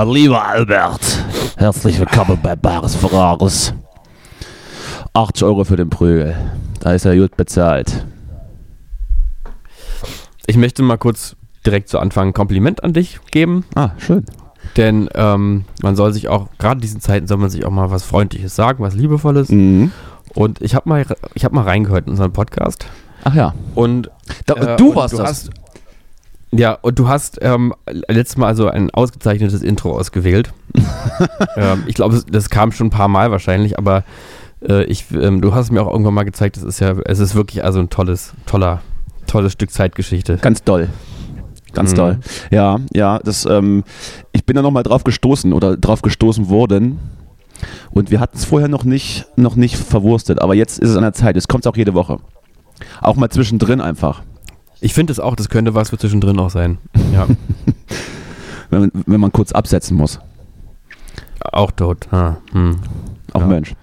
Mein lieber Albert, herzlich willkommen bei Bares Ferraris. 80 Euro für den Prügel. Da ist er gut bezahlt. Ich möchte mal kurz direkt zu Anfang ein Kompliment an dich geben, Ah, schön. denn ähm, man soll sich auch, gerade in diesen Zeiten soll man sich auch mal was Freundliches sagen, was Liebevolles. Mhm. Und ich habe mal, ich hab mal reingehört in unseren Podcast Ach ja. und Da, Äh, du und warst du das. Hast, ja, und du hast ähm, letztes Mal also ein ausgezeichnetes Intro ausgewählt. ähm, ich glaube, das- das kam schon ein paar Mal wahrscheinlich, aber äh, ich, ähm, du hast mir auch irgendwann mal gezeigt, es ist ja, es ist wirklich also ein tolles, toller, tolles Stück Zeitgeschichte. Ganz doll. Ganz Mhm. doll. Ja, ja, das, ähm, ich bin da nochmal drauf gestoßen oder drauf gestoßen worden. Und wir hatten es vorher noch nicht, noch nicht verwurstet, aber jetzt ist es an der Zeit. Es kommt auch jede Woche. Auch mal zwischendrin einfach. Ich finde es auch, das könnte was für zwischendrin auch sein. Ja, Wenn, man- wenn man kurz absetzen muss. auch tot. Ah, hm. Auch Ja. Mensch.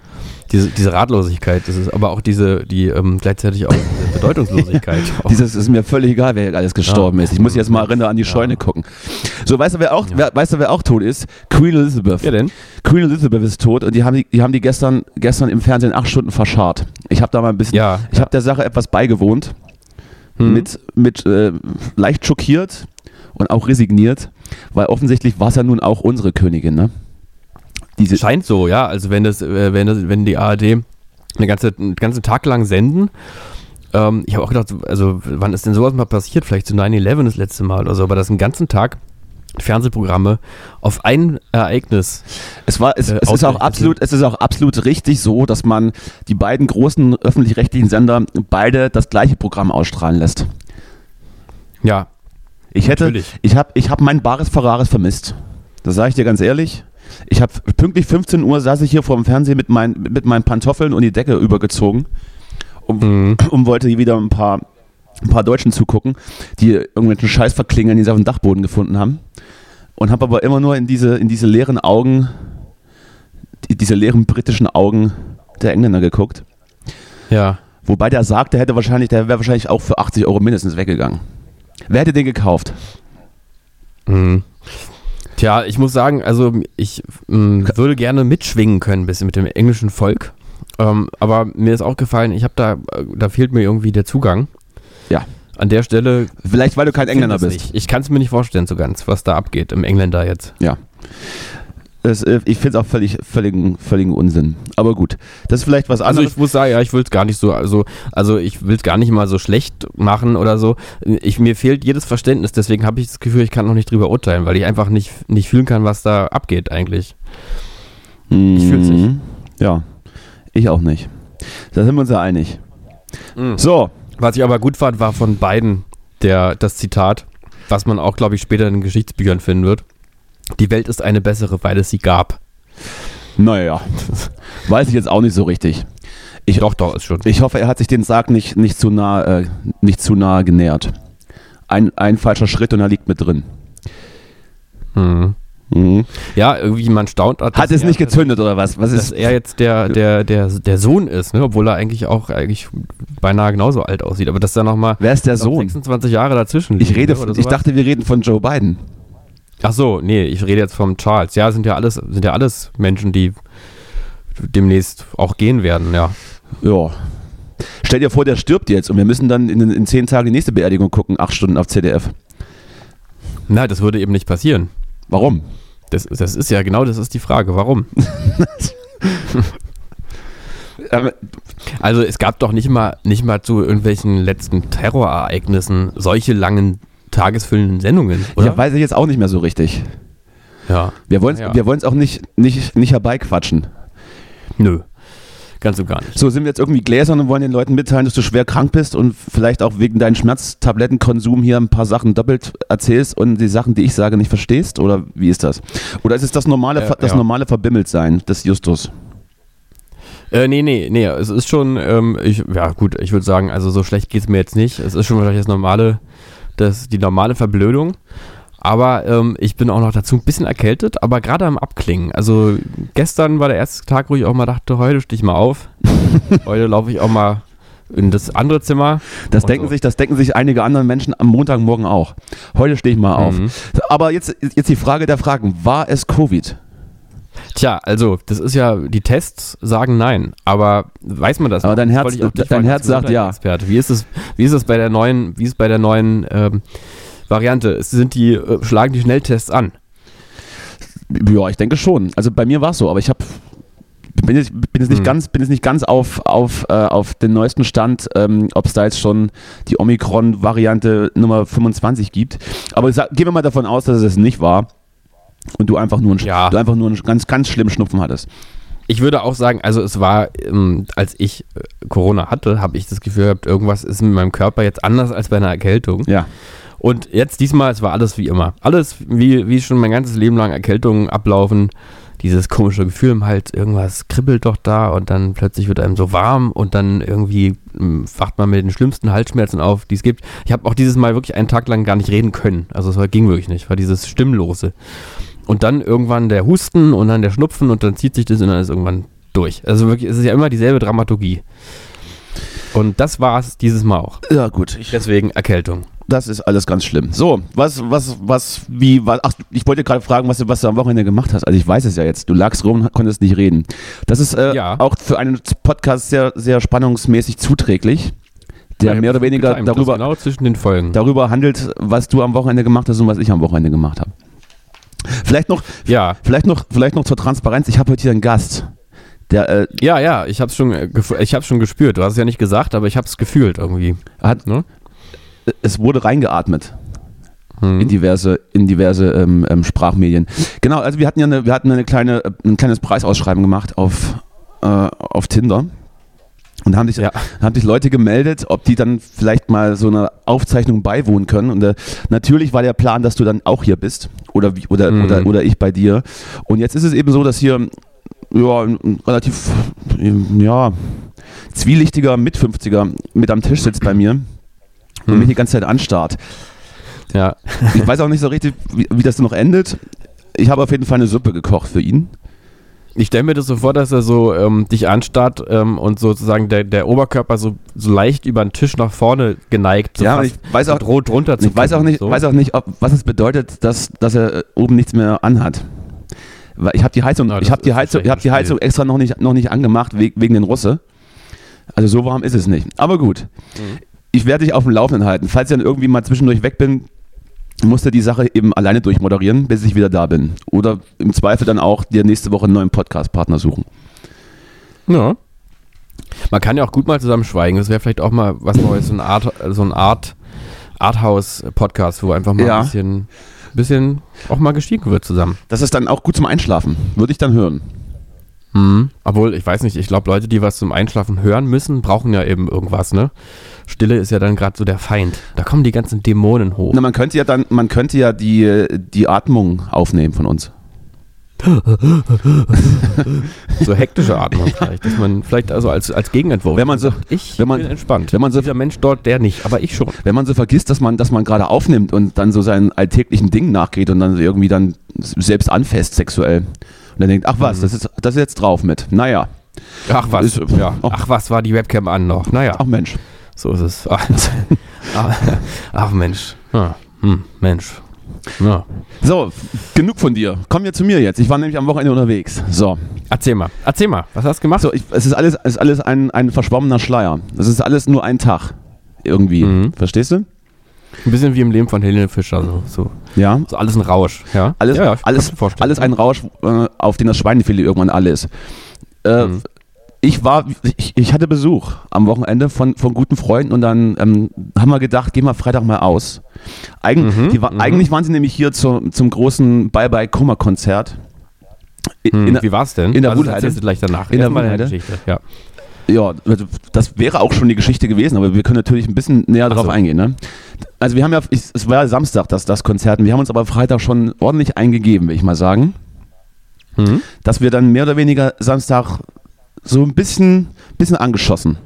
Diese, diese Ratlosigkeit, das ist aber auch diese, die ähm, gleichzeitig auch diese Bedeutungslosigkeit. Auch. Dieses ist mir völlig egal, wer alles gestorben ist. Ich muss jetzt mal erinnern an die Ja. Scheune gucken. So, weißt du, wer auch, Ja. wer, weißt du, wer auch tot ist? Queen Elizabeth. Wer denn? Queen Elizabeth ist tot und die haben die, die, haben die gestern, gestern im Fernsehen acht Stunden verscharrt. Ich habe da mal ein bisschen, Ja. ich habe der Sache etwas beigewohnt, Hm. mit, mit äh, leicht schockiert und auch resigniert, weil offensichtlich war es ja nun auch unsere Königin, ne? Diese, Scheint so, ja. Also wenn das, äh, wenn das, wenn die ARD eine ganze, einen ganzen Tag lang senden, ähm, ich habe auch gedacht, also wann ist denn sowas mal passiert? Vielleicht zu 9-11 das letzte Mal oder so, aber das einen ganzen Tag Fernsehprogramme auf ein Ereignis. Es war, es, äh, es ist auch absolut, es ist auch absolut richtig so, dass man die beiden großen öffentlich-rechtlichen Sender beide das gleiche Programm ausstrahlen lässt. Ja, Ich hätte, Natürlich. ich habe, ich habe mein Bares Ferraris vermisst. Das sage ich dir ganz ehrlich. Ich habe pünktlich 15 Uhr saß ich hier vor dem Fernseher mit, mein, mit meinen Pantoffeln und die Decke übergezogen und, Mhm. und wollte hier wieder ein paar, ein paar Deutschen zugucken, die irgendwelchen Scheiß verklingeln, die sie auf dem Dachboden gefunden haben. Und habe aber immer nur in diese, in diese leeren Augen, die, diese leeren britischen Augen der Engländer geguckt. ja. Wobei der sagt, der hätte wahrscheinlich, der wäre wahrscheinlich auch für 80 Euro mindestens weggegangen. Wer hätte den gekauft? Mhm. Tja, ich muss sagen, also ich mh, würde gerne mitschwingen können, ein bisschen mit dem englischen Volk. Ähm, aber mir ist auch gefallen, ich habe da, äh, da fehlt mir irgendwie der Zugang. Ja. An der Stelle Vielleicht, weil du kein Engländer bist. Nicht. Ich kann es mir nicht vorstellen so ganz, was da abgeht im Engländer jetzt. Ja. Das, äh, ich finde es auch völlig, völligen, völligen Unsinn. Aber gut, das ist vielleicht was Also anderes. ich muss sagen, ja, ich will es gar nicht so, also, also ich will es gar nicht mal so schlecht machen oder so. Ich, mir fehlt jedes Verständnis, deswegen habe ich das Gefühl, ich kann noch nicht drüber urteilen, weil ich einfach nicht, nicht fühlen kann, was da abgeht eigentlich. ich fühl's nicht. Mhm. Ja, ich auch nicht. Da sind wir uns ja einig. Mhm. So, Was ich aber gut fand, war von beiden der, das Zitat, was man auch, glaube ich, später in den Geschichtsbüchern finden wird. Die Welt ist eine bessere, weil es sie gab. naja, weiß ich jetzt auch nicht so richtig. Ich, Doch, doch, ist schon. ich hoffe, er hat sich den Sarg nicht, nicht, zu nah, äh, nicht zu nahe genähert. Ein, ein falscher Schritt und er liegt mit drin. Mhm. Mhm. Ja, irgendwie man staunt. dass Hat es nicht gezündet oder was? Was Dass ist er jetzt der, der, der, der Sohn ist, ne? obwohl er eigentlich auch eigentlich beinahe genauso alt aussieht. Aber dass da nochmal Wer ist der ich glaub, Sohn? 26 Jahre dazwischen Ich liegen, rede, ne, von, oder ich dachte, wir reden von Joe Biden. Ach so, nee, ich rede jetzt vom Charles. Ja, sind ja alles, sind ja alles Menschen, die demnächst auch gehen werden, ja. Ja. Stell dir vor, der stirbt jetzt und wir müssen dann in, in zehn Tagen die nächste Beerdigung gucken, acht Stunden auf CDF. Na, das würde eben nicht passieren. Warum? Das, das ist ja genau, das ist die Frage. Warum? Also es gab doch nicht mal, nicht mal zu irgendwelchen letzten Terrorereignissen solche langen tagesfüllenden Sendungen, oder? ja, weiß ich jetzt auch nicht mehr so richtig. Ja. Wir wollen es Ja. wir wollen's auch nicht, nicht, nicht herbeiquatschen. Nö. Ganz und gar nicht. So, sind wir jetzt irgendwie gläsern und wollen den Leuten mitteilen, dass du schwer krank bist und vielleicht auch wegen deinem Schmerztablettenkonsum hier ein paar Sachen doppelt erzählst und die Sachen, die ich sage, nicht verstehst? Oder wie ist das? Oder ist es das normale, Äh, das ja. normale Verbimmeltsein des Justus? Äh, nee, nee, nee, es ist schon, ähm, ich, ja gut, ich würde sagen, also so schlecht geht es mir jetzt nicht. Es ist schon wahrscheinlich das normale, das, die normale Verblödung. Aber ähm, ich bin auch noch dazu ein bisschen erkältet, aber gerade am Abklingen. Also gestern war der erste Tag, wo ich auch mal dachte, heute steh ich mal auf. heute laufe ich auch mal in das andere Zimmer. Das denken, so. sich, das denken sich einige andere Menschen am Montagmorgen auch. Heute stehe ich mal auf. Mhm. Aber jetzt, jetzt die Frage der Fragen. War es Covid? Tja, also das ist ja, die Tests sagen nein, aber weiß man das? Aber noch? dein Das Herz- dein fragen Herz sagt ja. Wie ist es, wie ist es bei der neuen, wie ist es bei der neuen ähm, Variante? Es Sind die, äh, schlagen die Schnelltests an? Ja, ich denke schon. Also bei mir war es so, aber ich habe bin jetzt, bin jetzt nicht Hm. ganz, bin jetzt nicht ganz auf, auf, äh, auf den neuesten Stand, ähm, ob es da jetzt schon die Omikron-Variante Nummer 25 gibt. Aber sag, gehen wir mal davon aus, dass es es nicht war und du einfach nur einen, Ja. du einfach nur einen ganz, ganz schlimmen Schnupfen hattest. Ich würde auch sagen, also es war, ähm, als ich äh, Corona hatte, habe ich das Gefühl gehabt, irgendwas ist mit meinem Körper jetzt anders als bei einer Erkältung. Ja. Und jetzt diesmal, es war alles wie immer. Alles wie, wie schon mein ganzes Leben lang Erkältungen ablaufen. Dieses komische Gefühl im Hals, irgendwas kribbelt doch da und dann plötzlich wird einem so warm und dann irgendwie ähm, wacht man mit den schlimmsten Halsschmerzen auf, die es gibt. Ich habe auch dieses Mal wirklich einen Tag lang gar nicht reden können. Also es war, ging wirklich nicht, war dieses Stimmlose. Und dann irgendwann der Husten und dann der Schnupfen und dann zieht sich das und dann ist irgendwann durch. Also wirklich, es ist ja immer dieselbe Dramaturgie. Und das war es dieses Mal auch. Ja, gut. Deswegen Erkältung. Das ist alles ganz schlimm. So, was, was, was, wie, was, ach, ich wollte gerade fragen, was du, was du am Wochenende gemacht hast. Also ich weiß es ja jetzt. Du lagst rum und konntest nicht reden. Das ist äh, Ja. auch für einen Podcast sehr, sehr spannungsmäßig zuträglich, der mehr oder weniger darüber, Genau zwischen den Folgen. darüber handelt, was du am Wochenende gemacht hast und was ich am Wochenende gemacht habe. Vielleicht noch, Ja, vielleicht noch, vielleicht noch zur Transparenz. Ich habe heute hier einen Gast. Der äh, ja, ja, ich hab's schon, äh, ich hab's schon gespürt. Du hast es ja nicht gesagt, aber ich hab's gefühlt irgendwie. hat, Ne? Es wurde reingeatmet. Hm. in diverse, in diverse ähm, ähm, Sprachmedien. Genau, also wir hatten ja eine, wir hatten eine kleine, ein kleines Preisausschreiben gemacht auf, äh, auf Tinder. Und da haben sich, Ja. haben sich Leute gemeldet, ob die dann vielleicht mal so einer Aufzeichnung beiwohnen können. Und äh, natürlich war der Plan, dass du dann auch hier bist oder, wie, oder, Mhm. oder, oder ich bei dir. Und jetzt ist es eben so, dass hier ja, ein ein relativ ja, zwielichtiger Mit-50er mit am Tisch sitzt bei mir und Hm. mich die ganze Zeit anstarrt. Ja. Ich weiß auch nicht so richtig, wie, wie das noch endet. Ich habe auf jeden Fall eine Suppe gekocht für ihn. Ich stelle mir das so vor, dass er so ähm, dich anstarrt ähm, und sozusagen der, der Oberkörper so, so leicht über den Tisch nach vorne geneigt. So Ja, ich weiß auch- droht runter zu Ich weiß auch nicht, so. weiß auch nicht ob, was es bedeutet, dass, dass er äh, oben nichts mehr anhat. Weil ich habe die Heizung, Na, ich habe die Heizung, ich habe die Heizung extra noch nicht, noch nicht angemacht we- wegen den Russe. Also so warm ist es nicht. Aber gut. Mhm. Ich werde dich auf dem Laufenden halten. Falls ich dann irgendwie mal zwischendurch weg bin, musst du die Sache eben alleine durchmoderieren, bis ich wieder da bin. Oder im Zweifel dann auch dir nächste Woche einen neuen Podcast-Partner suchen. Ja. Man kann ja auch gut mal zusammen schweigen. Das wäre vielleicht auch mal was Neues, so eine Art, so eine Art Arthouse-Podcast, wo einfach mal Ja. ein bisschen, bisschen auch mal gestiegen wird zusammen. Das ist dann auch gut zum Einschlafen. Würde ich dann hören. Mhm. Obwohl, ich weiß nicht, ich glaube, Leute, die was zum Einschlafen hören müssen, brauchen ja eben irgendwas, ne? Stille ist ja dann gerade so der Feind. Da kommen die ganzen Dämonen hoch. Na, man könnte ja dann, man könnte ja die, die Atmung aufnehmen von uns. So hektische Atmung vielleicht. Dass man vielleicht also als, als Gegenentwurf. Wenn man so- sagt, ich wenn man- bin entspannt. wenn man so- Dieser Mensch dort, der nicht, aber ich schon. Wenn man so vergisst, dass man, dass man gerade aufnimmt und dann so seinen alltäglichen Dingen nachgeht und dann irgendwie dann selbst anfasst sexuell. Und dann denkt, ach was, das, ist, das ist jetzt drauf mit. Naja, Ach was, Ist- ja. ach. Ach was, war die Webcam an noch. Naja, ach Mensch. so ist es. Ach, ach, Mensch. Ja. Hm, Mensch. Ja. So, genug von dir. Komm wir zu mir jetzt. Ich war nämlich am Wochenende unterwegs. So, Erzähl mal, erzähl mal, was hast du gemacht? so ich, es ist alles, es ist alles ein, ein verschwommener Schleier. Es ist alles nur ein Tag. Irgendwie. Mhm. Verstehst du? Ein bisschen wie im Leben von Helene Fischer, so, so, Ja. so alles ein Rausch. Ja? Alles, ja, ja, alles, alles ein Rausch, äh, auf den das Schweinefilet irgendwann alle ist. Äh, Mhm. Ich war, ich, ich hatte Besuch am Wochenende von, von guten Freunden und dann ähm, haben wir gedacht, gehen wir Freitag mal aus. Eig Mhm, die war, mhm. Eigentlich waren sie nämlich hier zu, zum großen Bye-Bye-Kummer-Konzert. I- Hm, in wie war's denn? in der also, Wuhlheide. gleich danach. In der Wuhlheide. Geschichte. Ja. Ja, also das wäre auch schon die Geschichte gewesen, aber wir können natürlich ein bisschen näher darauf so. eingehen. Ne? Also wir haben ja, ich, es war ja Samstag das, das Konzert und wir haben uns aber Freitag schon ordentlich eingegeben, will ich mal sagen, Mhm. dass wir dann mehr oder weniger Samstag so ein bisschen, bisschen angeschossen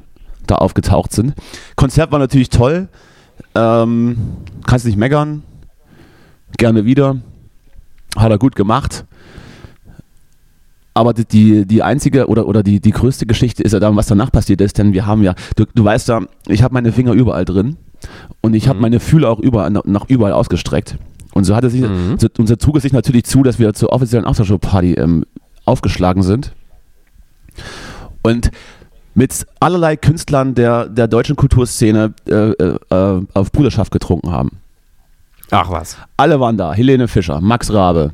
da aufgetaucht sind. Konzert war natürlich toll, ähm, kannst nicht meckern, gerne wieder, hat er gut gemacht. Aber die- die, einzige oder, oder die, die größte Geschichte ist ja dann, was danach passiert ist, denn wir haben ja, du, du weißt ja, ich habe meine Finger überall drin und ich habe Mhm. meine Fühler auch überall, nach, nach überall ausgestreckt. Und so hatte sich, Mhm. so, unser Zug ist sich natürlich zu, dass wir zur offiziellen Aftershow-Party ähm, aufgeschlagen sind. Und mit allerlei Künstlern der, der deutschen Kulturszene äh, äh, äh, auf Bruderschaft getrunken haben. Ach was. Alle waren da. Helene Fischer, Max Rabe,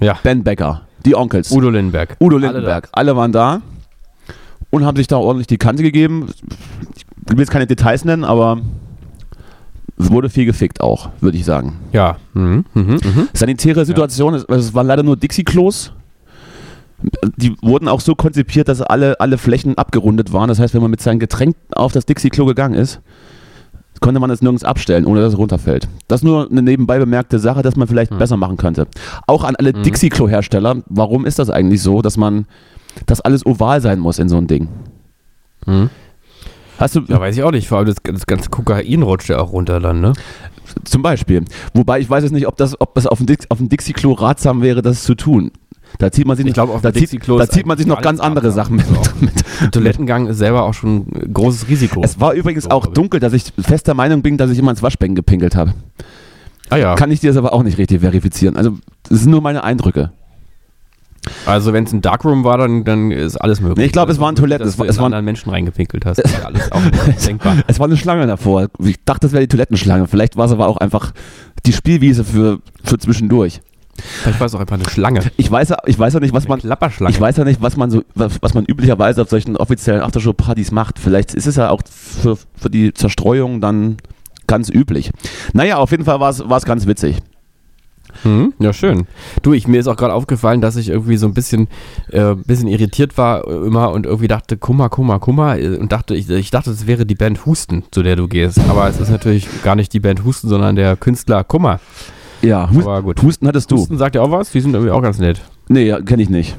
Ja. Ben Becker, die Onkels. Udo Lindenberg. Udo Alle Lindenberg, alle, waren da und haben sich da ordentlich die Kante gegeben. Ich will jetzt keine Details nennen, aber es wurde viel gefickt auch, würde ich sagen. Ja. Mhm. Mhm. Mhm. Sanitäre Situation, es, es waren leider nur Dixie-Klos. Die wurden auch so konzipiert, dass alle, alle Flächen abgerundet waren. Das heißt, wenn man mit seinem Getränk auf das Dixie-Klo gegangen ist, konnte man es nirgends abstellen, ohne dass es runterfällt. Das ist nur eine nebenbei bemerkte Sache, dass man vielleicht Hm. besser machen könnte. Auch an alle Mhm. Dixie-Klo-Hersteller, warum ist das eigentlich so, dass man, dass alles oval sein muss in so ein Ding? Mhm. Hast du Ja, weiß ich auch nicht. Vor allem das, das ganze Kokain rutscht ja auch runter dann, ne? zum Beispiel? Wobei ich weiß jetzt nicht, ob das, ob das auf dem, Dix, auf dem Dixie-Klo ratsam wäre, das zu tun. Da zieht man sich Ich nicht, glaube, auf da zieht, da zieht man sich noch ganz andere Sachen ratsam. mit. mit. Der Toilettengang ist selber auch schon ein großes Risiko. Es war übrigens So, auch glaub ich. dunkel, dass ich fest der Meinung bin, dass ich immer ins Waschbecken gepinkelt habe. ah ja. Kann ich dir das aber auch nicht richtig verifizieren. Also, das sind nur meine Eindrücke. Also wenn es ein Darkroom war, dann, dann ist alles möglich. Nee, ich glaub, es Also, waren Toiletten. Dass Es war- du es in waren- anderen Menschen reingepinkelt hast. Das ist alles auch denkbar. Es war eine Schlange davor. Ich dachte, das wäre die Toilettenschlange. Vielleicht war es aber auch einfach die Spielwiese für, für zwischendurch. Vielleicht war es auch einfach eine Schlange. Ich weiß, ja- ich weiß ja nicht, was man. Klapperschlange. Ich weiß ja nicht, was man so, was, was man üblicherweise auf solchen offiziellen Aftershow-Partys macht. Vielleicht ist es ja auch für, für die Zerstreuung dann ganz üblich. Naja, auf jeden Fall war es ganz witzig. Hm, ja, schön. Du, ich, mir ist auch gerade aufgefallen, dass ich irgendwie so ein bisschen, äh, bisschen irritiert war äh, immer und irgendwie dachte, Kummer, Kummer, Kummer äh, und dachte, ich, ich dachte, es wäre die Band Husten, zu der du gehst. Aber es ist natürlich gar nicht die Band Husten, sondern der Künstler Kummer. Ja, Hus Aber gut. Husten hattest du. Husten sagt ja auch was, die sind irgendwie auch ganz nett. Nee, ja, kenne ich nicht.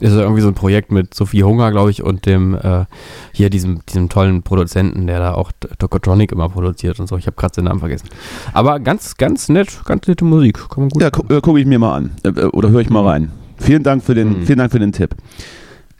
Ist irgendwie so ein Projekt mit Sophie Hunger, glaube ich, und dem, äh, hier diesem, diesem tollen Produzenten, der da auch Tokotronic immer produziert und so. Ich habe gerade den Namen vergessen. Aber ganz, ganz nett, ganz nette Musik. Kann man gut. Ja, äh, gucke ich mir mal an. Äh, äh, oder höre ich mal rein. Vielen Dank für den, Mhm. vielen Dank für den Tipp.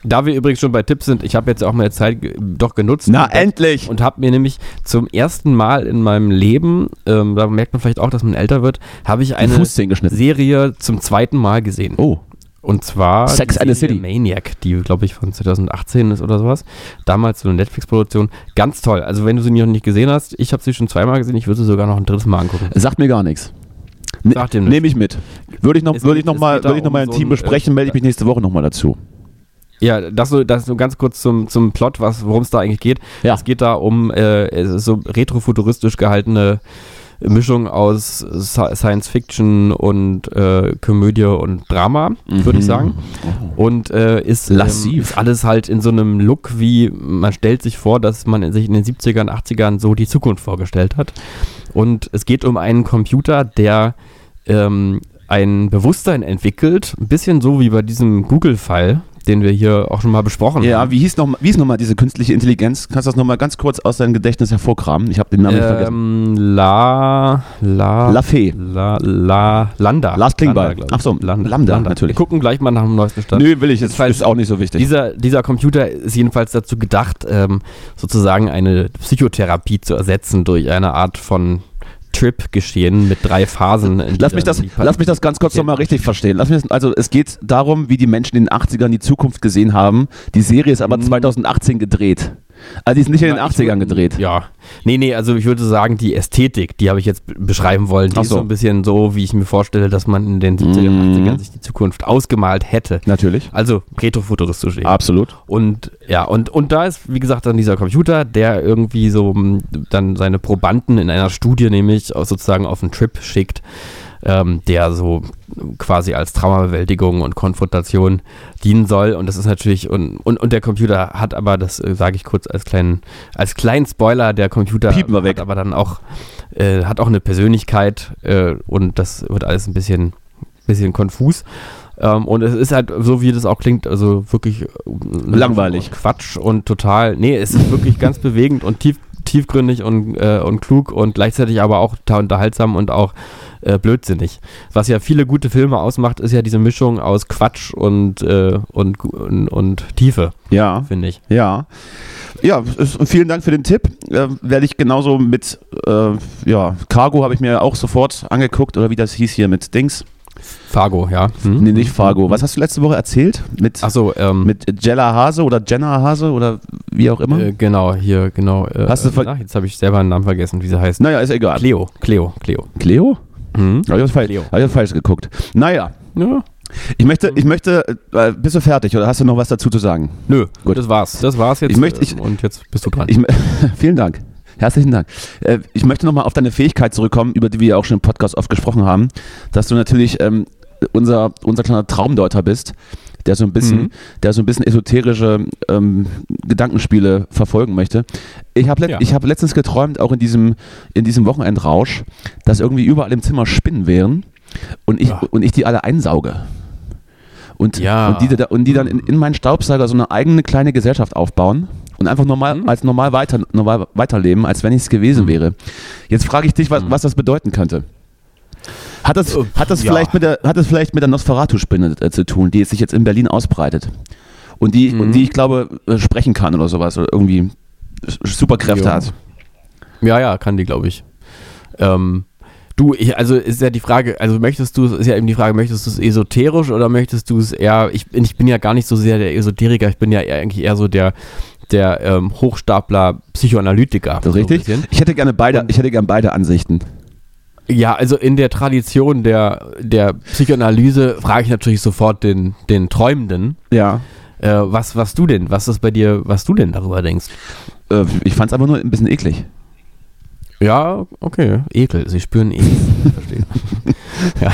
Da wir übrigens schon bei Tipps sind, ich habe jetzt auch meine Zeit doch genutzt. Na, und- endlich! Und habe mir nämlich zum ersten Mal in meinem Leben, ähm, da merkt man vielleicht auch, dass man älter wird, habe ich eine. Serie zum zweiten Mal gesehen. Oh, Und zwar Sex die and the City. Maniac, die glaube ich von 2018 ist oder sowas. Damals so eine Netflix-Produktion. Ganz toll. Also wenn du sie noch nicht gesehen hast, ich habe sie schon zweimal gesehen, ich würde sie sogar noch ein drittes Mal angucken. sagt mir gar nichts. Ne. Nehme ich mit. Würde ich noch, Es würde ich noch mal, würde ich noch mal um im so Team ein, besprechen, melde ich mich nächste Woche noch mal dazu. Ja, das so, das so ganz kurz zum, zum Plot, worum es da eigentlich geht. Ja. Es geht da um äh, so retrofuturistisch gehaltene Mischung aus Sci- Science Fiction und äh, Komödie und Drama, würde ich Mhm. sagen. Und äh, ist. Ähm, ist alles halt in so einem Look, wie man stellt sich vor, dass man sich in den 70ern, 80ern so die Zukunft vorgestellt hat. Und es geht um einen Computer, der ähm, ein Bewusstsein entwickelt, ein bisschen so wie bei diesem Google-Fall, den wir hier auch schon mal besprochen Ja, haben. wie hieß noch, mal- wie hieß noch mal diese künstliche Intelligenz? Kannst du das noch mal ganz kurz aus deinem Gedächtnis hervorkramen? Ich habe den Namen nicht vergessen. Ähm, La, La, La Fee. La, La, Landa. Lars Klingbeil. glaub ich. Ach so, Lambda, Lambda, natürlich. Wir gucken gleich mal nach dem neuesten Stand. Nö, will ich. Ist, Jedenfalls- ist auch nicht so wichtig. Dieser, dieser Computer ist jedenfalls dazu gedacht, ähm, sozusagen eine Psychotherapie zu ersetzen durch eine Art von Trip-Geschehen mit drei Phasen. Lass mich, das, lass mich das ganz kurz nochmal richtig verstehen. Lass mich das, also es geht darum, wie die Menschen in den 80ern die Zukunft gesehen haben. Die Serie ist aber Mhm. 2018 gedreht. Also die ist nicht in den Na, ich 80ern würd- gedreht. Ja. Nee, nee, also ich würde sagen, die Ästhetik, die habe ich jetzt beschreiben wollen, die Ach ist so. so ein bisschen so, wie ich mir vorstelle, dass man in den 70ern, Mhm. 80ern sich die Zukunft ausgemalt hätte. Natürlich. Also retrofuturistisch eben. Absolut. Und ja, und, und da ist, wie gesagt, dann dieser Computer, der irgendwie so m, dann seine Probanden in einer Studie nämlich auch sozusagen auf einen Trip schickt. Ähm, der so quasi als Traumabewältigung und Konfrontation dienen soll. Und das ist natürlich, und, und, und der Computer hat aber, das äh, sage ich kurz als kleinen, als kleinen Spoiler, der Computer hat aber dann auch, äh, hat auch eine Persönlichkeit äh, und das wird alles ein bisschen, bisschen konfus. Ähm, und es ist halt, so wie das auch klingt, also wirklich äh, Langweilig. Quatsch und total, nee, es ist wirklich ganz bewegend und tief, tiefgründig und, äh, und klug und gleichzeitig aber auch total unterhaltsam und auch äh, blödsinnig. Was ja viele gute Filme ausmacht, ist ja diese Mischung aus Quatsch und, äh, und, und, und Tiefe, Ja, finde ich. ja. Ja, vielen Dank für den Tipp. Äh, werde ich genauso mit, äh, ja, Cargo habe ich mir auch sofort angeguckt, oder wie das hieß hier mit Dings. Fargo, ja. Hm? Nee, nicht Fargo. Was hast du letzte Woche erzählt? Mit, Achso, ähm, mit Jella Hase oder Jenna Hase oder wie auch immer? äh, genau, hier, genau. Äh, Hast du ver- na, jetzt habe ich selber einen Namen vergessen, wie sie heißt. naja, ist egal. Cleo, Cleo, Cleo. Cleo? Hm? Habe ich, falsch- Cleo. hab ich falsch geguckt. Naja, Ja. ich möchte, ich möchte, äh, bist du fertig oder hast du noch was dazu zu sagen? Nö, Gut. das war's. Das war's jetzt. Ich möchte- ich- ähm, und jetzt bist du dran. Ich, vielen Dank. Herzlichen Dank. Äh, ich möchte nochmal auf deine Fähigkeit zurückkommen, über die wir ja auch schon im Podcast oft gesprochen haben, dass du natürlich ähm, unser, unser kleiner Traumdeuter bist, der so ein bisschen, Mhm. der so ein bisschen esoterische ähm, Gedankenspiele verfolgen möchte. Ich habe Ja. ich hab letztens geträumt, auch in diesem, in diesem Wochenendrausch, dass irgendwie überall im Zimmer Spinnen wären und ich, Ja. und ich die alle einsauge. Und, Ja. und, die, und die dann in, in meinen Staubsauger so eine eigene kleine Gesellschaft aufbauen und einfach normal, Mhm. als normal, weiter, normal weiterleben, als wenn ich es gewesen Mhm. wäre. Jetzt frage ich dich, was, Mhm. was das bedeuten könnte. Hat das, Äh, hat das, ja. vielleicht, mit der, hat das vielleicht mit der Nosferatu-Spinne äh, zu tun, die sich jetzt in Berlin ausbreitet? Und die, Mhm. und die ich glaube, äh, sprechen kann oder sowas oder irgendwie Superkräfte Ja. hat. Ja, ja, kann die, glaube ich. Ähm, du, ich, also ist ja die Frage, also möchtest du, ist ja eben die Frage, möchtest du es esoterisch oder möchtest du es eher, ich, bin- ich bin ja gar nicht so sehr der Esoteriker, ich bin ja eher, eigentlich eher so der, der ähm, Hochstapler Psychoanalytiker. So richtig? Ich hätte gerne beide, Und- ich hätte gerne beide Ansichten. Ja, also in der Tradition der, der Psychoanalyse frage ich natürlich sofort den, den Träumenden, Ja. äh, was, was du denn, was ist bei dir, was du denn darüber denkst. Äh, ich fand es aber nur ein bisschen eklig. Ja, okay. Ekel. Sie spüren Ekel. Verstehe. ja.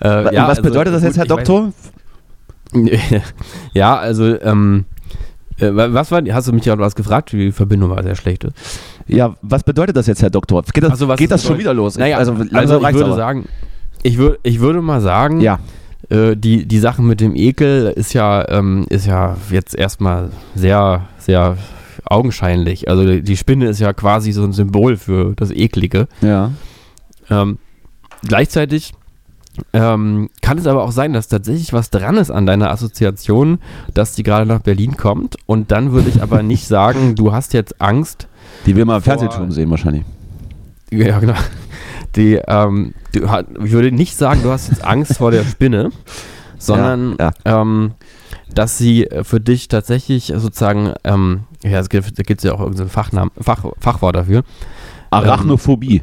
Äh, ja, was also, bedeutet das jetzt, Herr Doktor? Ja, also, ähm, äh, wa- was war, hast du mich ja was gefragt? Die Verbindung war sehr schlecht. Ja, was bedeutet das jetzt, Herr Doktor? Geht das, Ach so, was geht das schon wieder los? Naja, also, also ich würde aber. sagen, ich, würd, ich würde mal sagen, Ja, äh, die, die Sache mit dem Ekel ist ja, ähm, ist ja jetzt erstmal sehr, sehr augenscheinlich. Also die- die Spinne ist ja quasi so ein Symbol für das Eklige. ja. Ähm, gleichzeitig ähm, kann es aber auch sein, dass tatsächlich was dran ist an deiner Assoziation, dass die gerade nach Berlin kommt. Und dann würde ich aber nicht sagen, du hast jetzt Angst. Die will man im Fernsehturm sehen wahrscheinlich. Ja, genau. Die, ähm, hat- ich würde nicht sagen, du hast jetzt Angst vor der Spinne, sondern ja. Ähm, dass sie für dich tatsächlich sozusagen, ähm, ja, es gibt, da gibt es ja auch irgendein Fachnamen, Fach, Fachwort dafür. Arachnophobie.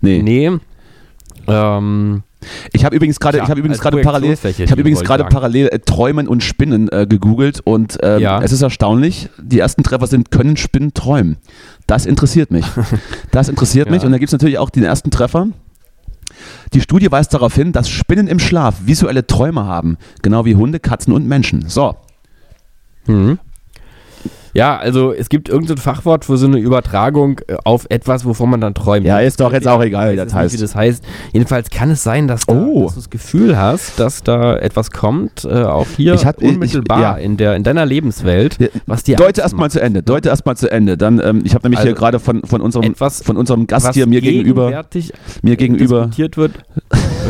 Nee. Nee. Ähm, Ich habe übrigens gerade, Tja, ich habe übrigens gerade parallel, ich habe übrigens gerade parallel äh, Träumen und Spinnen äh, gegoogelt und ähm, Ja. es ist erstaunlich. Die ersten Treffer sind können Spinnen träumen. Das interessiert mich. Das interessiert Ja. mich und da gibt es natürlich auch den ersten Treffer. Die Studie weist darauf hin, dass Spinnen im Schlaf visuelle Träume haben, genau wie Hunde, Katzen und Menschen. So, Mhm. Ja, also es gibt irgendein Fachwort für so eine Übertragung äh, auf etwas, wovon man dann träumt. Ja, ist doch jetzt auch egal, wie Ich das weiß nicht, heißt. Wie das heißt. Jedenfalls kann es sein, dass, da, Oh. dass du das Gefühl hast, dass da etwas kommt, äh, auch hier Ich ich- unmittelbar ja. in, der, in deiner Lebenswelt, was dir Deute erstmal zu Ende. Deute erstmal zu Ende. Dann, ähm, ich habe nämlich hier Also, gerade von, von, unserem, etwas, von unserem Gast hier mir gegenüber, mir gegenüber, diskutiert wird.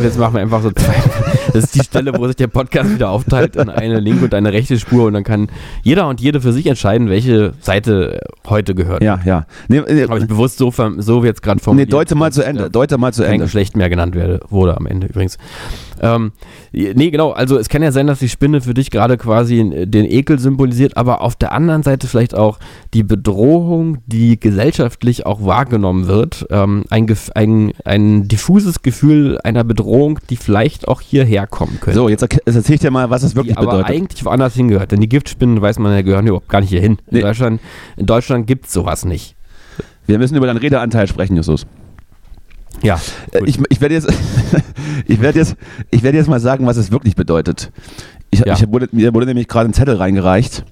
Und jetzt machen wir einfach so zwei. Das ist die Stelle, wo sich der Podcast wieder aufteilt in eine linke und eine rechte Spur und dann kann jeder und jede für sich entscheiden, welche Seite äh, heute gehört. ja, ja. Nee, äh, Habe ich bewusst so, so jetzt gerade nee, formuliert. deute mal dass, zu Ende. äh, Deute mal zu kein Ende. Geschlecht mehr genannt werde, wurde am Ende übrigens. Ähm, nee, genau, also es kann ja sein, dass die Spinne für dich gerade quasi den Ekel symbolisiert, aber auf der anderen Seite vielleicht auch die Bedrohung, die gesellschaftlich auch wahrgenommen wird. Ähm, ein, ein, ein diffuses Gefühl einer Bedrohung, die vielleicht auch hierher kommen könnte. So, jetzt, jetzt erzähl ich dir mal, was es wirklich die aber bedeutet. eigentlich woanders hingehört. Denn die Giftspinnen, weiß man ja, gehören überhaupt gar nicht hier hin. In Nee. Deutschland, in Deutschland gibt es sowas nicht. Wir müssen über deinen Redeanteil sprechen, Justus. Ja. Äh, ich, ich werde jetzt, ich werde jetzt, ich werde jetzt mal sagen, was es wirklich bedeutet. Ich, Ja. ich wurde, mir wurde nämlich gerade ein Zettel reingereicht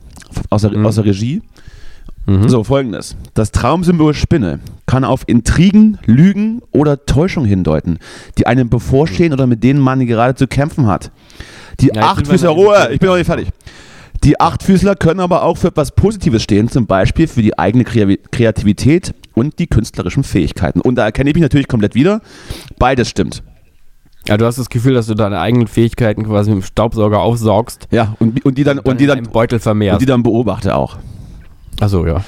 aus der, Mhm. aus der Regie. Mhm. So, folgendes. Das Traumsymbol Spinne kann auf Intrigen, Lügen oder Täuschung hindeuten, die einem bevorstehen oder mit denen man gerade zu kämpfen hat. Die Ja, Achtfüßler, Ruhe, ich bin noch nicht fertig. Die Achtfüßler können aber auch für etwas Positives stehen, zum Beispiel für die eigene Krea- Kreativität und die künstlerischen Fähigkeiten. Und da erkenne ich mich natürlich komplett wieder. Beides stimmt. Ja, du hast das Gefühl, dass du deine eigenen Fähigkeiten quasi mit dem Staubsauger aufsaugst Ja, und, und die dann, und die in dann, einem Beutel und vermehrst. die dann beobachte auch. Achso, ja.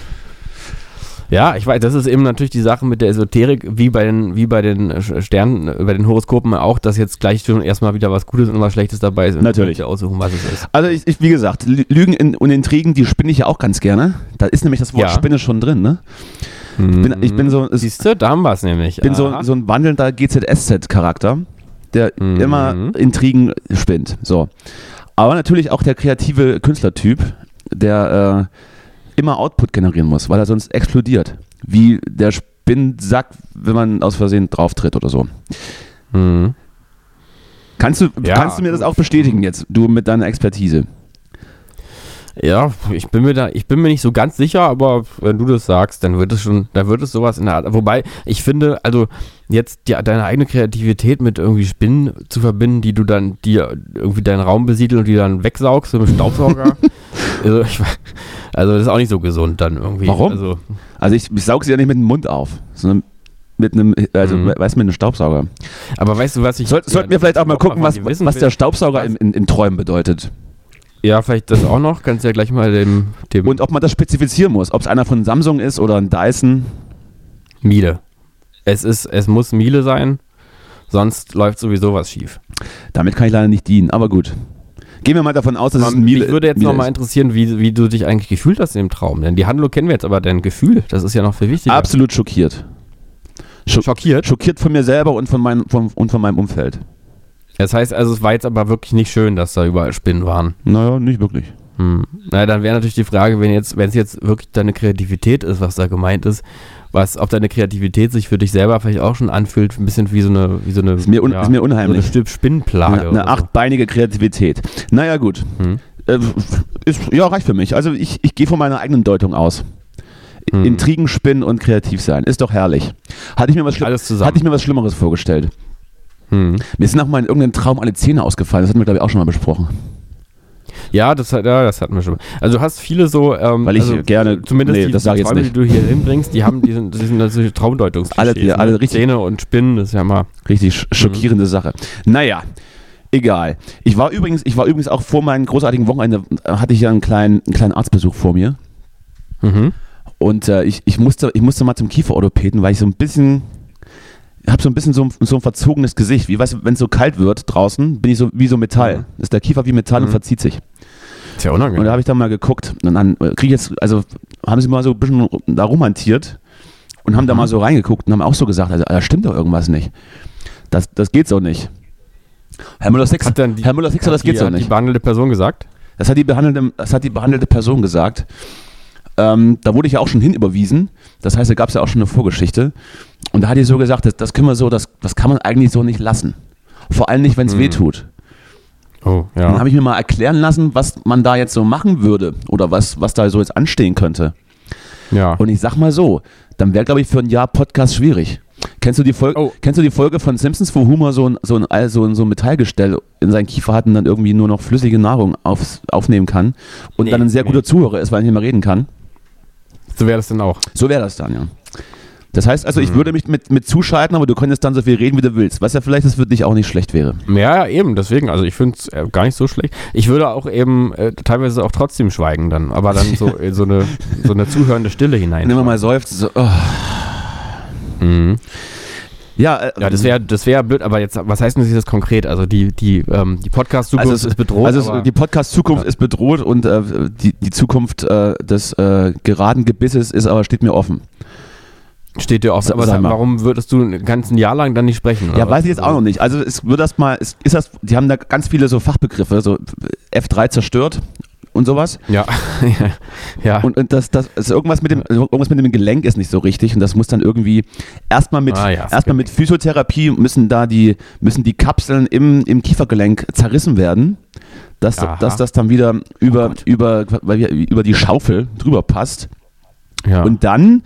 Ja, ich weiß, das ist eben natürlich die Sache mit der Esoterik, wie bei den, wie bei den äh, Sternen, äh, bei den Horoskopen auch, dass jetzt gleich schon erstmal wieder was Gutes und was Schlechtes dabei ist. Und Natürlich. aussuchen, was es ist. Also ich, ich, wie gesagt, Lü- Lügen und Intrigen, die spinne ich ja auch ganz gerne. Da ist nämlich das Wort Ja. Spinne schon drin, ne? Ich bin, ich bin so, Siehst du, da haben wir es nämlich. ich bin so, so ein wandelnder GZSZ-Charakter, der Mhm. immer Intrigen spinnt. So. Aber natürlich auch der kreative Künstlertyp, der äh, immer Output generieren muss, weil er sonst explodiert. Wie der Spinnsack, wenn man aus Versehen drauf tritt oder so. Mhm. Kannst du, Ja, kannst du mir das auch bestätigen jetzt, du mit deiner Expertise? Ja, ich bin mir da, ich bin mir nicht so ganz sicher, aber wenn du das sagst, dann wird es schon, dann wird es sowas in der Art. Wobei, ich finde, also jetzt die, deine eigene Kreativität mit irgendwie Spinnen zu verbinden, die du dann, die irgendwie deinen Raum besiedeln und die dann wegsaugst mit dem Staubsauger. also, ich, also das ist auch nicht so gesund dann irgendwie. Warum? Also, Also ich, ich sauge sie ja nicht mit dem Mund auf, sondern mit einem, also Mhm. weißt du, mit einem Staubsauger. aber weißt du, was ich. Soll, sollten wir vielleicht auch mal gucken, was, dir was der Staubsauger Was? in, in, in Träumen bedeutet. Ja, vielleicht das auch noch. Kannst ja gleich mal dem, dem Und ob man das spezifizieren muss, ob es einer von Samsung ist oder ein Dyson. Miele. Es ist, es muss Miele sein, sonst läuft sowieso was schief. Damit kann ich leider nicht dienen, aber gut. Gehen wir mal davon aus, dass es ein Miele Mich würde jetzt nochmal ist. interessieren, wie, wie du dich eigentlich gefühlt hast im Traum. Denn die Handlung kennen wir jetzt, aber dein Gefühl, das ist ja noch viel wichtiger. Absolut schockiert. Scho Schockiert. schockiert von mir selber und von, meinem, von, und von meinem Umfeld. Das heißt also, es war jetzt aber wirklich nicht schön, dass da überall Spinnen waren. Naja, nicht wirklich. Hm. Na, dann wäre natürlich die Frage, wenn jetzt, wenn es jetzt wirklich deine Kreativität ist, was da gemeint ist, was, ob deine Kreativität sich für dich selber vielleicht auch schon anfühlt, ein bisschen wie so eine, wie so eine, Ist mir, un ist mir so eine unheimlich. Spinnenplage. Eine, eine so. achtbeinige Kreativität. Naja, gut. Hm. Äh, ist, ja, reicht für mich. Also ich, ich gehe von meiner eigenen Deutung aus. Hm. Intrigen spinnen und kreativ sein. Ist doch herrlich. Hatte ich mir was, Schli Alles zusammen. hatte ich mir was Schlimmeres vorgestellt. Hm. Mir sind auch mal in irgendeinem Traum alle Zähne ausgefallen. Das hatten wir, glaube ich, auch schon mal besprochen. Ja, das, hat- ja, das hatten wir schon. Also du hast viele so, ähm, Weil ich also gerne- zumindest nee, die, das die Träume, die du hier hinbringst, die haben, die sind, die sind natürlich Traumdeutungs. Alle- ja, alle richtig- Zähne und Spinnen, das ist ja mal. Richtig sch schockierende Sache. Naja, egal. Ich war übrigens, ich war übrigens auch vor meinem großartigen Wochenende, äh, hatte ich ja einen kleinen, einen kleinen Arztbesuch vor mir. Mhm. Und äh, ich, ich, musste, ich musste mal zum Kieferorthopäden, weil ich so ein bisschen, habe so ein bisschen so ein, so ein verzogenes Gesicht. Wie weißt du, wenn es so kalt wird draußen, bin ich so wie so Metall. Mhm. Ist der Kiefer wie Metall und Mhm. verzieht sich. Ist ja Und unangenehm. da habe ich dann mal geguckt und dann äh, kriege ich jetzt, also haben sie mal so ein bisschen da rumhantiert und haben da Mhm. mal so reingeguckt und haben auch so gesagt, also da stimmt doch irgendwas nicht. Das, das geht so nicht. Herr Müller-Six, Hat dann die- Herr Müller-Sixer, das geht so hat die nicht. behandelte Person gesagt? Das hat die behandelte, das hat die behandelte Person gesagt. Ähm, da wurde ich ja auch schon hinüberwiesen. Das heißt, da gab es ja auch schon eine Vorgeschichte. Und da hat die so gesagt, das, das können wir so, das, das kann man eigentlich so nicht lassen. Vor allem nicht, wenn es Mhm. weh tut. Oh, Dann ja. habe ich mir mal erklären lassen, was man da jetzt so machen würde oder was, was da so jetzt anstehen könnte. ja. Und ich sag mal so, dann wäre, glaube ich, für ein Jahr Podcast schwierig. Kennst du die Folge, Oh. kennst du die Folge von Simpsons, wo Homer so ein, so ein, so ein, so ein Metallgestell in seinen Kiefer hat und dann irgendwie nur noch flüssige Nahrung aufs, aufnehmen kann und Nee, dann ein sehr nee. guter Zuhörer ist, weil er nicht mehr reden kann? So wäre das dann auch. So wäre das dann, ja. Das heißt also, ich Mhm. würde mich mit, mit zuschalten, aber du könntest dann so viel reden, wie du willst. Was ja vielleicht das für dich auch nicht schlecht wäre. Ja, eben, deswegen, also ich finde es äh, gar nicht so schlecht. Ich würde auch eben äh, teilweise auch trotzdem schweigen dann, aber dann so in so eine, so eine zuhörende Stille hinein. Man mal seufzt, so, oh. Mhm. ja, äh, Ja, das wäre das wär blöd, aber jetzt, was heißt denn das konkret? Also die, die, ähm, die Podcast-Zukunft Also ist bedroht. Also die Podcast-Zukunft Ja. ist bedroht und äh, die, die Zukunft äh, des äh, geraden Gebisses ist aber steht mir offen. Steht dir offen. Sag- Aber sag warum würdest du ein ganzes Jahr lang dann nicht sprechen? Ja, weiß ich jetzt auch noch nicht. Also es wird das mal, es ist das, die haben da ganz viele so Fachbegriffe, so F3 zerstört, und sowas. Ja. ja. Und, und das, das ist irgendwas mit dem, irgendwas mit dem Gelenk ist nicht so richtig und das muss dann irgendwie erstmal mit, Ah ja, erstmal mit Physiotherapie müssen da die, müssen die Kapseln im, im Kiefergelenk zerrissen werden, dass, Aha. dass das dann wieder über, Gott. über, weil wir- über die Schaufel drüber passt. Ja. Und dann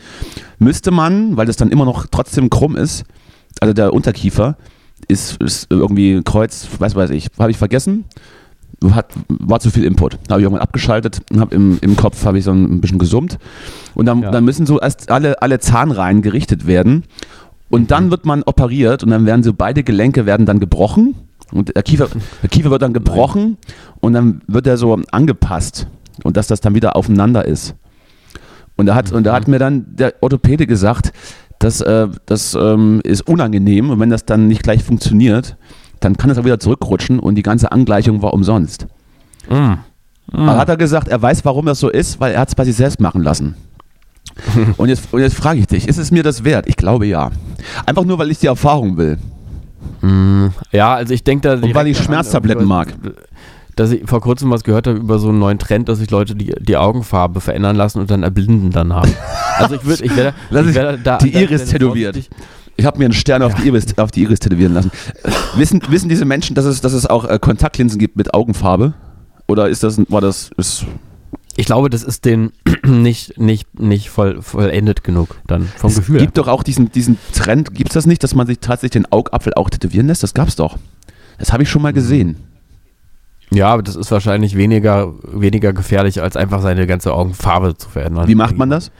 müsste man, weil das dann immer noch trotzdem krumm ist, also der Unterkiefer ist, ist irgendwie Kreuz, weiß weiß ich, habe ich vergessen. Hat, war zu viel Input. Habe ich irgendwann abgeschaltet und habe im, im Kopf habe ich so ein bisschen gesummt. Und dann, Ja. dann müssen so erst alle, alle Zahnreihen gerichtet werden. Und Mhm. dann wird man operiert und dann werden so beide Gelenke werden dann gebrochen. Und der Kiefer, der Kiefer wird dann gebrochen und dann wird er so angepasst. Und dass das dann wieder aufeinander ist. Und da hat, und da Mhm. hat mir dann der Orthopäde gesagt, dass, äh, das ähm, ist unangenehm und wenn das dann nicht gleich funktioniert, dann kann es auch wieder zurückrutschen und die ganze Angleichung war umsonst. Mm. Aber hat er gesagt, er weiß, warum das so ist, weil er hat es bei sich selbst machen lassen. und jetzt, und jetzt frage ich dich, ist es mir das wert? Ich glaube ja. Einfach nur, weil ich die Erfahrung will. Mm, Ja, also ich denke da. Und weil ich Schmerztabletten mag. Dass ich vor kurzem was gehört habe über so einen neuen Trend, dass sich Leute die, die Augenfarbe verändern lassen und dann erblinden danach. Also ich würde, ich ich werde da die Iris tätowiert. Ich habe mir einen Stern auf, die Iris, auf die Iris tätowieren lassen. Wissen, wissen diese Menschen, dass es, dass es auch äh, Kontaktlinsen gibt mit Augenfarbe? Oder ist das, war das, ist, Ich glaube, das ist den nicht, nicht, nicht voll, vollendet genug dann vom es Gefühl. gibt doch auch diesen, diesen Trend, gibt es das nicht, dass man sich tatsächlich den Augapfel auch tätowieren lässt? Das gab's doch. Das habe ich schon mal Mhm. gesehen. Ja, aber das ist wahrscheinlich weniger, weniger gefährlich, als einfach seine ganze Augenfarbe zu verändern. Wie macht man das?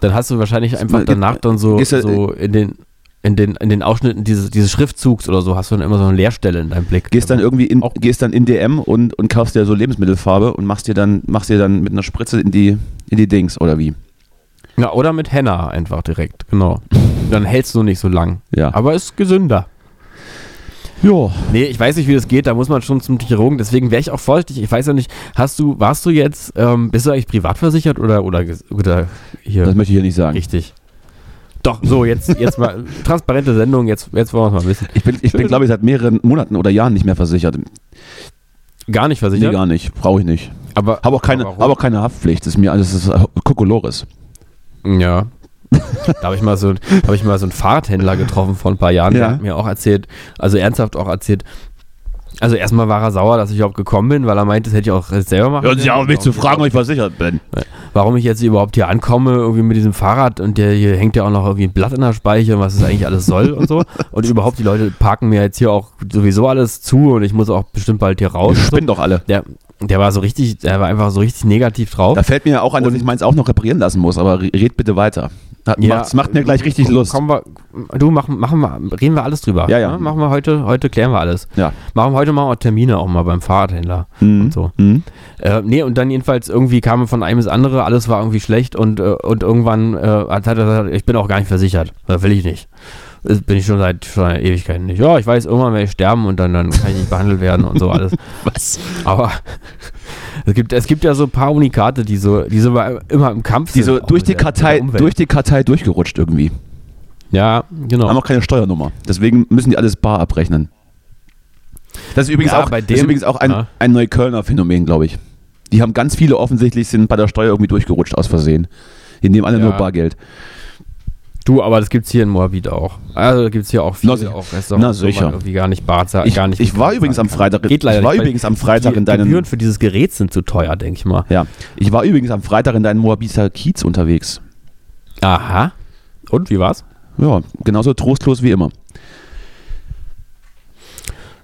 Dann hast du wahrscheinlich einfach danach dann so, so in den in den, in den Ausschnitten dieses, dieses Schriftzugs oder so hast du dann immer so eine Leerstelle in deinem Blick. Gehst dann irgendwie in, Auch- gehst dann in DM und, und kaufst dir so Lebensmittelfarbe und machst dir dann, machst dir dann mit einer Spritze in die, in die Dings oder wie? Ja, oder mit Henna einfach direkt, genau. Dann hältst du nicht so lang. Ja. Aber ist gesünder. Ja. Nee, ich weiß nicht, wie das geht, da muss man schon zum Chirurgen, deswegen wäre ich auch vorsichtig. Ich weiß ja nicht, hast du, warst du jetzt, ähm, bist du eigentlich privat versichert oder, oder, oder hier Das möchte ich hier nicht sagen. richtig? Doch, so, jetzt, jetzt mal, transparente Sendung, jetzt, jetzt wollen wir es mal wissen. Ich bin, ich bin glaube ich, seit mehreren Monaten oder Jahren nicht mehr versichert. Gar nicht Nee, versichert, gar nicht. Brauche ich nicht. aber, Habe auch keine, aber auch keine Haftpflicht. Das ist mir alles das ist Kokolores. Ja. Da habe ich mal so, habe ich mal so einen Fahrradhändler getroffen vor ein paar Jahren, der Ja. hat mir auch erzählt, also ernsthaft auch erzählt. Also erstmal war er sauer, dass ich überhaupt gekommen bin, weil er meinte, das hätte ich auch selber machen Hören Sie auf, mich zu fragen, ob ich versichert bin. Warum ich jetzt überhaupt hier ankomme, irgendwie mit diesem Fahrrad und der hier hängt ja auch noch irgendwie ein Blatt in der Speiche und was es eigentlich alles soll und so. Und überhaupt die Leute parken mir jetzt hier auch sowieso alles zu und ich muss auch bestimmt bald hier raus. Und so. doch alle. Der, der war so richtig, der war einfach so richtig negativ drauf. Da fällt mir ja auch an, dass ich meins auch noch reparieren lassen muss, aber re- red bitte weiter. Hat, Ja, macht, das macht mir gleich richtig Lust. Kommen wir, du, machen, machen wir, reden wir alles drüber. Ja, ja. Ne? Machen wir heute, heute klären wir alles. Ja. Machen wir heute mal auch Termine auch mal beim Fahrradhändler Mhm. und so. Mhm. Äh, nee, und dann jedenfalls irgendwie kam von einem ins andere, alles war irgendwie schlecht und, äh, und irgendwann äh, hat er gesagt, ich bin auch gar nicht versichert. Das will ich nicht. Das bin ich schon seit schon seit Ewigkeiten nicht. Ja, ich weiß, irgendwann werde ich sterben und dann, dann kann ich nicht behandelt werden und so alles. Was? Aber es gibt, es gibt ja so ein paar Unikate, die so, die so immer im Kampf Die so sind. auch durch mit die, Kartei, durch die Kartei durchgerutscht irgendwie. Ja, genau. Haben auch keine Steuernummer. Deswegen müssen die alles bar abrechnen. Das ist übrigens Ja, auch, bei das ist dem- übrigens auch ein, ja. ein Neuköllner Phänomen, glaube ich. Die haben ganz viele offensichtlich sind bei der Steuer irgendwie durchgerutscht aus Versehen. Die nehmen alle Ja. nur Bargeld. Du, aber das gibt es hier in Moabit auch. Also gibt es hier auch Na, viele si- auch na, wo man sicher. irgendwie gar nicht Ich, gar nicht ich war übrigens am. Freitag, Geht leider ich war nicht, übrigens am Freitag die in deinen Gebühren für dieses Gerät sind zu teuer, denke ich mal. ja, ich war übrigens am Freitag in deinem Moabiter Kiez unterwegs. Aha. Und, wie war's? Ja, genauso trostlos wie immer.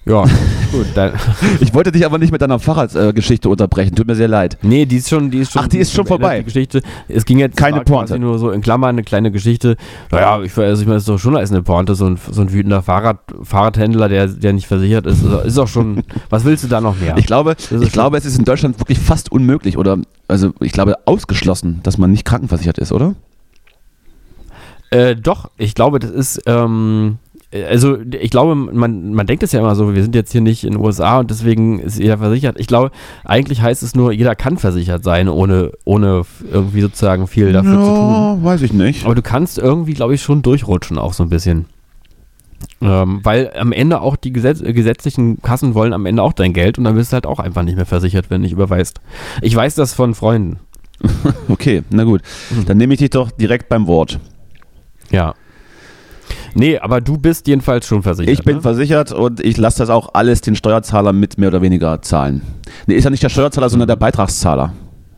Ja, gut, dann. Ich wollte dich aber nicht mit deiner Fahrradgeschichte unterbrechen. Tut mir sehr leid. Nee, die ist schon, die ist schon. Ach, die ist schon vorbei. Die Geschichte. Es ging jetzt Keine Pointe. nur so in Klammern eine kleine Geschichte. Naja, ich, also ich meine, es ist doch schon als eine Pointe, so ein, so ein wütender Fahrrad, Fahrradhändler, der, der nicht versichert ist. Ist- auch schon. was willst du da noch mehr? Ich glaube, ich schon- glaube, es ist in Deutschland wirklich fast unmöglich oder also ich glaube ausgeschlossen, dass man nicht krankenversichert ist, oder? Äh, doch, ich glaube, das ist, ähm, äh, also ich glaube, man, man denkt es ja immer so, wir sind jetzt hier nicht in den USA und deswegen ist jeder versichert. Ich glaube, eigentlich heißt es nur, jeder kann versichert sein, ohne, ohne irgendwie sozusagen viel dafür zu tun. weiß ich nicht. Aber du kannst irgendwie, glaube ich, schon durchrutschen, auch so ein bisschen. Ähm, weil am Ende auch die Gesetz gesetzlichen Kassen wollen am Ende auch dein Geld und dann bist du halt auch einfach nicht mehr versichert, wenn du nicht überweist. Ich weiß das von Freunden. Okay, na gut. Dann nehme ich dich doch direkt beim Wort. Ja. Nee, aber du bist jedenfalls schon versichert. Ich bin ne? versichert und ich lasse das auch alles den Steuerzahler mit mehr oder weniger zahlen. Nee, ist ja nicht der Steuerzahler, sondern der Beitragszahler,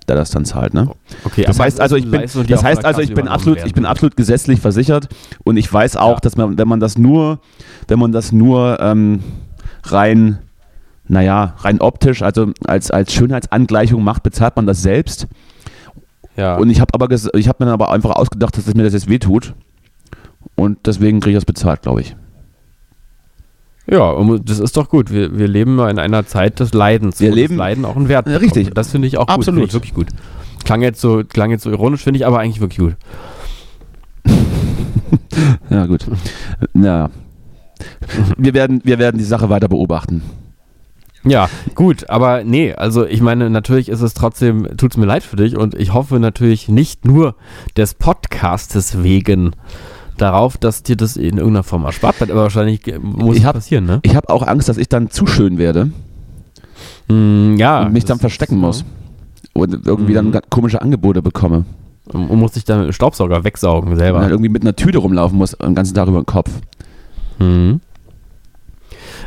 der das dann zahlt, ne? Okay, Das heißt also, ich bin, das heißt also, ich bin absolut, ich bin absolut gesetzlich versichert und ich weiß auch, Ja. dass man, wenn man das nur, wenn man das nur ähm, rein, naja, rein optisch, also als, als Schönheitsangleichung macht, bezahlt man das selbst. Ja. Und ich habe aber, ges- ich habe mir dann aber einfach ausgedacht, dass es mir das jetzt wehtut. Und deswegen kriege ich das bezahlt, glaube ich. Ja, das ist doch gut. Wir, wir leben in einer Zeit des Leidens. Wir leben- das Leiden auch einen Wert Ja, richtig. Das finde ich auch Absolut. gut. Wirklich gut. Klang jetzt so, klang jetzt so ironisch, finde ich aber eigentlich wirklich gut. Ja, gut. Ja. Wir werden, wir werden die Sache weiter beobachten. Ja, gut, aber nee, also ich meine, natürlich ist es trotzdem, tut es mir leid für dich und ich hoffe natürlich nicht nur des Podcastes wegen darauf, dass dir das in irgendeiner Form erspart bleibt, aber wahrscheinlich muss Ich es hab- passieren, ne? Ich habe auch Angst, dass ich dann zu schön werde Mm, ja. und mich dann verstecken ist, muss. Und irgendwie dann Mhm. ganz komische Angebote bekomme. Und muss sich dann mit dem Staubsauger wegsaugen Und selber. dann irgendwie mit einer Tüte rumlaufen muss, den ganzen Tag über den Kopf. Mhm.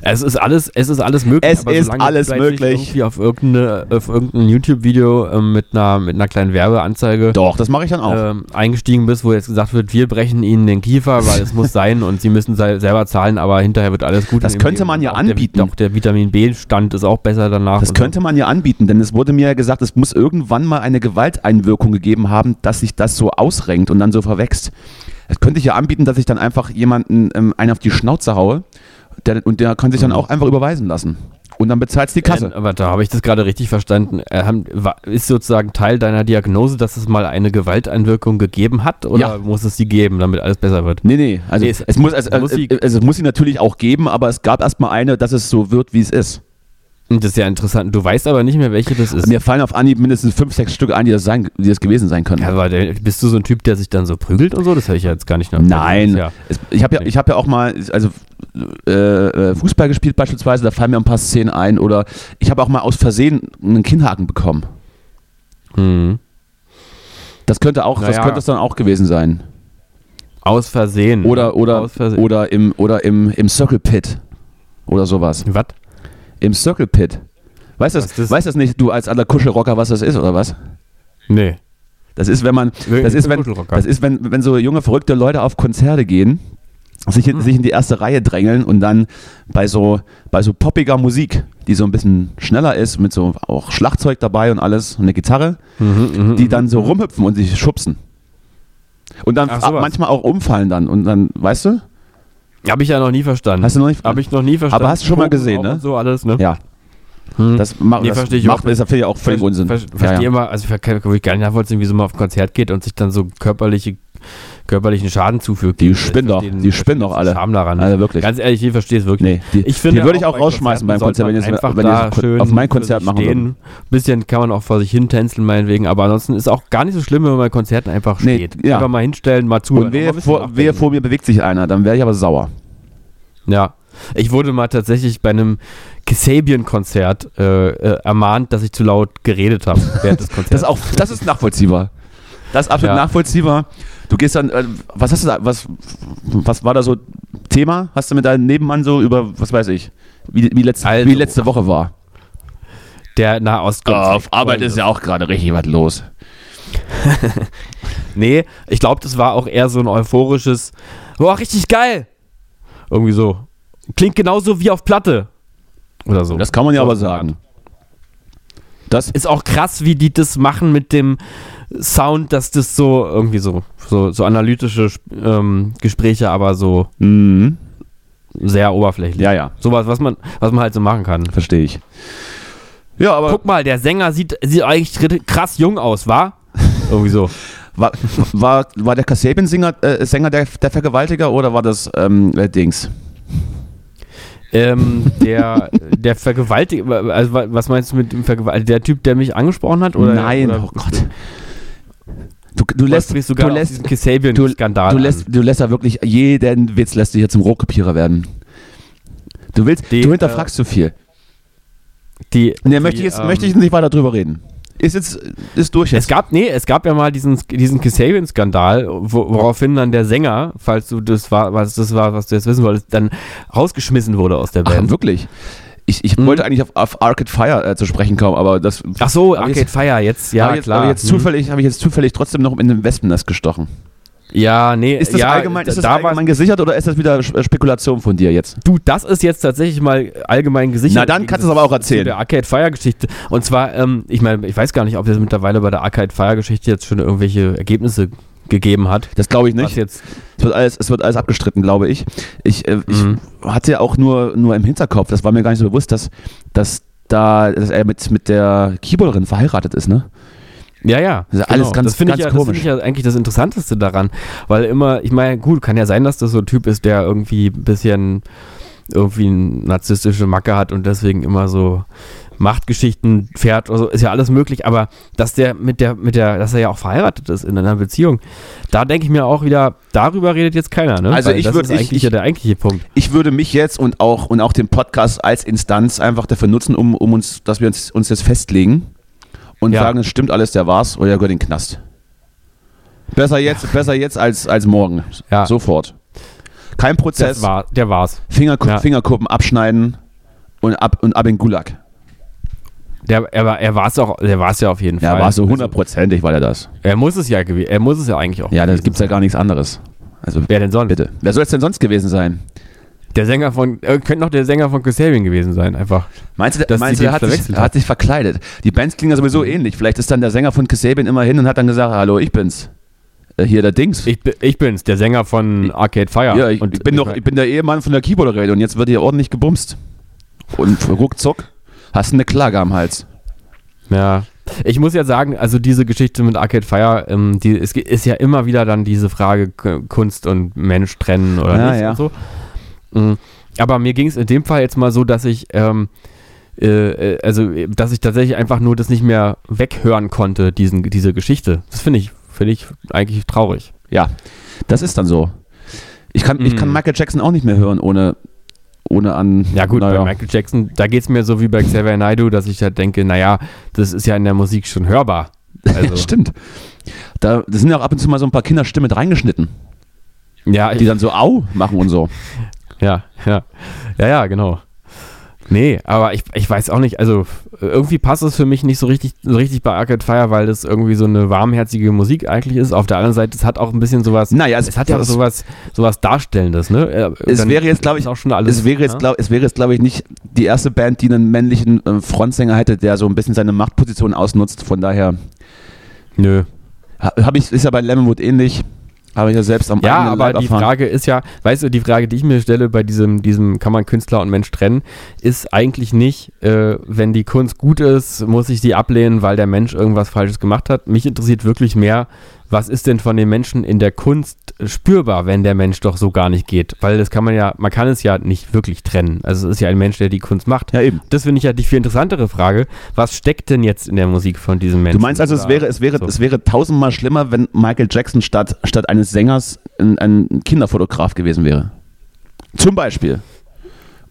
Es ist alles, es ist alles möglich. Es ist alles möglich. Irgendwie auf, irgendeine, auf irgendein YouTube-Video ähm, mit, einer, mit einer kleinen Werbeanzeige Doch, das mache ich dann auch. ähm, eingestiegen bist, wo jetzt gesagt wird, wir brechen ihnen den Kiefer, weil es muss sein und sie müssen se selber zahlen, aber hinterher wird alles gut. Das könnte man ja anbieten. Der, auch der Vitamin B-Stand ist auch besser danach. Das könnte man ja anbieten, denn es wurde mir ja gesagt, es muss irgendwann mal eine Gewalteinwirkung gegeben haben, dass sich das so ausrenkt und dann so verwächst. Das könnte ich ja anbieten, dass ich dann einfach jemanden ähm, einen auf die Schnauze haue der, und der kann sich dann Mhm. auch einfach überweisen lassen. Und dann bezahlt die Kasse. Äh, aber da habe ich das gerade richtig verstanden. Äh, haben, ist sozusagen Teil deiner Diagnose, dass es mal eine Gewalteinwirkung gegeben hat oder Ja. muss es sie geben, damit alles besser wird? Nee, nee, also Nee, es, es- muss, es, muss sie- es, es muss sie natürlich auch geben, aber es gab erstmal eine, dass es so wird, wie es ist. Das ist ja interessant. Du weißt aber nicht mehr, welche das ist. Mir fallen auf Anhieb mindestens fünf, sechs Stück ein, die das, sein, die das gewesen sein können. Ja, aber bist du so ein Typ, der sich dann so prügelt und so? Das habe ich ja jetzt gar nicht noch. Nein, Ja. es, ich habe ja, ich hab ja auch mal also, äh, äh, Fußball gespielt beispielsweise, da fallen mir ein paar Szenen ein oder ich habe auch mal aus Versehen einen Kinnhaken bekommen. Hm. Das könnte auch, das Naja. könnte es dann auch gewesen sein. Aus Versehen. Oder, oder, Aus Versehen. oder im, oder im, im Circle Pit oder sowas. Was? Im Circle Pit. Weißt du das, das? weißt das nicht, du als alter Kuschelrocker, was das ist oder was? Nee. Das ist, wenn man, das ist, wenn, das ist, wenn, wenn so junge, verrückte Leute auf Konzerte gehen, sich in, sich in die erste Reihe drängeln und dann bei so, bei so poppiger Musik, die so ein bisschen schneller ist, mit so auch Schlagzeug dabei und alles und eine Gitarre, Mhm, die dann so rumhüpfen und sich schubsen. Und dann Ach, manchmal auch umfallen dann und dann, weißt du? Habe ich ja noch nie verstanden. Hast du noch nicht? Habe ich noch nie verstanden. Aber hast du schon mal gesehen, ne? So alles, ne? Ja, Hm. das, macht Nee, das verstehe ich macht, auch. ist ja auch völlig Unsinn. ver- ja, Verstehe ja. immer, also ich kann ich gar nicht nachvollziehen, wie so man auf ein Konzert geht und sich dann so körperliche, körperlichen Schaden zufügt. Die spinnen doch, die spinnen doch alle. Scham daran. Also wirklich. Ganz ehrlich, ich verstehe es wirklich. Nee, die, Ich finde die würde ich auch rausschmeißen beim Konzert, wenn es wenn da schön auf mein Konzert machen stehen. Ein bisschen kann man auch vor sich hin tänzeln, meinetwegen, aber ansonsten ist auch gar nicht so schlimm, wenn man bei Konzerten einfach Nee, steht. ja. Einfach mal hinstellen, mal zuhören. Und bisschen vor, wehe vor mir bewegt sich einer, dann wäre ich aber sauer. Ja. Ich wurde mal tatsächlich bei einem Kasabian-Konzert äh, äh, ermahnt, dass ich zu laut geredet habe während des Konzerts. Das ist auch, das ist nachvollziehbar. Das ist absolut Ja. nachvollziehbar. Du gehst dann, äh, was hast du da, was, was war da so Thema? Hast du mit deinem Nebenmann so über, was weiß ich, wie, wie, letzte, Also. wie letzte Woche war? der Nahostkonflikt. auf Arbeit ist ja auch gerade richtig was los. Nee, ich glaube, das war auch eher so ein euphorisches, boah, richtig geil. Irgendwie so. Klingt genauso wie auf Platte. Oder so. Das kann man ja So aber sagen. Das, Ist auch krass, wie die das machen mit dem Sound, dass das so irgendwie so, so, so analytische ähm, Gespräche, aber so mhm. sehr oberflächlich. ja, ja, Sowas, was man, was man halt so machen kann. verstehe ich. Ja, aber Guck mal, der Sänger sieht, sieht eigentlich krass jung aus, wa? Irgendwie so. war, war, war der Kasabian-Sänger äh, Sänger der, der Vergewaltiger oder war das ähm, äh, Dings? ähm, der, der Vergewaltiger, also wa- was meinst du mit dem Vergewaltiger? Der Typ, der mich angesprochen hat? Oder, Nein, oder oh Gott. Du, du lässt, du lässt, Kasabian-Skandal du lässt, du lässt da wirklich jeden Witz lässt du hier zum Rohkopierer werden. Du willst, Die, du hinterfragst zu viel. Die, Nee, die, möchte ich jetzt ähm, möchte ich nicht weiter drüber reden. Ist jetzt ist durch Es jetzt. gab, nee, es gab ja mal diesen, diesen Kasabian-Skandal, wo, woraufhin dann der Sänger, falls du das war, was das war, was du jetzt wissen wolltest, dann rausgeschmissen wurde aus der Ach, Band. wirklich? Ich, ich Mhm. wollte eigentlich auf, auf Arcade Fire äh, zu sprechen kommen, aber das Ach so, Arcade jetzt- Fire, jetzt, ja, jetzt, klar. jetzt Hm. zufällig habe ich jetzt zufällig trotzdem noch in den Wespennest gestochen. Ja, nee, Ist das ja, allgemein, ist das da allgemein gesichert oder ist das wieder Sch- Spekulation von dir jetzt? Du, das ist jetzt tatsächlich mal allgemein gesichert. Na, dann kannst du es aber auch erzählen. Der Arcade Fire Geschichte. Und zwar, ähm, ich meine, ich weiß gar nicht, ob es mittlerweile bei der Arcade Fire Geschichte jetzt schon irgendwelche Ergebnisse gegeben hat. Das glaube ich nicht. jetzt, Es wird alles, es wird alles abgestritten, glaube ich. Ich, äh, ich Mhm. hatte ja auch nur, nur im Hinterkopf, das war mir gar nicht so bewusst, dass, dass da, dass er mit, mit der Keyboarderin verheiratet ist, ne? ja, ja. Das ist alles ganz- das finde ich, ja, das komisch. finde ich ja eigentlich das Interessanteste daran. Weil immer, ich meine, gut, kann ja sein, dass das so ein Typ ist, der irgendwie ein bisschen irgendwie eine narzisstische Macke hat und deswegen immer so Machtgeschichten fährt oder so, ist ja alles möglich, aber dass der mit der, mit der, dass er ja auch verheiratet ist in einer Beziehung, da denke ich mir auch wieder, darüber redet jetzt keiner, ne? Also Weil ich das würd- ist ich- eigentlich ich- ja der eigentliche Punkt. Ich würde mich jetzt und auch, und auch den Podcast als Instanz einfach dafür nutzen, um, um uns, dass wir uns, uns jetzt festlegen und Ja. sagen, es stimmt alles, der war's oder er gehört in den Knast. Besser jetzt, besser jetzt als, als morgen. Ja. Sofort. Kein Prozess, war, der war's. Fingerku Ja. Fingerkuppen abschneiden und ab, und ab in Gulag. Der, er war, er war's auch, der war's ja auf jeden Ja, Fall. war so hundertprozentig, war der das. Also, er muss es ja gewesen, er muss es ja eigentlich auch. Ja, da gewesen gibt's ja gar nichts anderes. Also Wer denn sonst? bitte. Wer soll es denn sonst gewesen sein? Der Sänger von, äh, könnte noch der Sänger von Kasabian gewesen sein, einfach. Meinst du, Dass meinst du der hat sich, hat sich verkleidet? Die Bands klingen ja sowieso ähnlich. Vielleicht ist dann der Sänger von Kasabian immer hin und hat dann gesagt, hallo, ich bin's. Äh, hier der Dings. Ich, ich bin's, der Sänger von Arcade Fire. ja, ich, Und ich bin doch, ich bin der Ehemann von der Keyboarderin und jetzt wird hier ordentlich gebumst. Und ruckzuck hast du eine Klage am Hals. Ja. Ich muss ja sagen, also diese Geschichte mit Arcade Fire, ähm, die, es ist ja immer wieder dann diese Frage Kunst und Mensch trennen oder Ja, nicht ja. und so. Mhm. Aber mir ging es in dem Fall jetzt mal so, dass ich, ähm, äh, äh, also, dass ich tatsächlich einfach nur das nicht mehr weghören konnte, diesen, diese Geschichte. Das finde ich, finde ich eigentlich traurig. Ja, das ist dann so. Ich kann, ich kann Mhm. Michael Jackson auch nicht mehr hören, ohne, ohne an. Ja gut, naja. bei Michael Jackson, da geht es mir so wie bei Xavier Naidoo, dass ich halt denke, naja, das ist ja in der Musik schon hörbar. Also, Stimmt. Da, sind ja auch ab und zu mal so ein paar Kinderstimmen mit reingeschnitten, ja, die dann so Au machen und so. Ja, ja. Ja, ja, genau. Nee, aber ich, ich weiß auch nicht, also irgendwie passt es für mich nicht so richtig, so richtig bei Arcade Fire, weil das irgendwie so eine warmherzige Musik eigentlich ist. Auf der anderen Seite, es hat auch ein bisschen sowas, Naja, es hat ja auch es- sowas, sowas Darstellendes, ne? Äh, Es dann wäre jetzt, glaube ich, auch schon alles. es wäre jetzt, ja? glaub, es wäre jetzt, glaube ich, nicht die erste Band, die einen männlichen äh, Frontsänger hätte, der so ein bisschen seine Machtposition ausnutzt. Von daher Nö. ha- habe ich, ist ja bei Lemonwood ähnlich. Habe ich ja selbst am Ja, aber Leib die erfahren. Frage ist ja, weißt du, die Frage, die ich mir stelle bei diesem, diesem kann man Künstler und Mensch trennen, ist eigentlich nicht, äh, wenn die Kunst gut ist, muss ich die ablehnen, weil der Mensch irgendwas Falsches gemacht hat. Mich interessiert wirklich mehr, was ist denn von den Menschen in der Kunst spürbar, wenn der Mensch doch so gar nicht geht? Weil das kann man ja, man kann es ja nicht wirklich trennen. Also es ist ja ein Mensch, der die Kunst macht. Ja, eben. Das finde ich ja die viel interessantere Frage. Was steckt denn jetzt in der Musik von diesem Menschen? Du meinst also, es wäre, es wäre, so. es wäre tausendmal schlimmer, wenn Michael Jackson statt, statt eines Sängers ein, ein Kinderfotograf gewesen wäre. Zum Beispiel.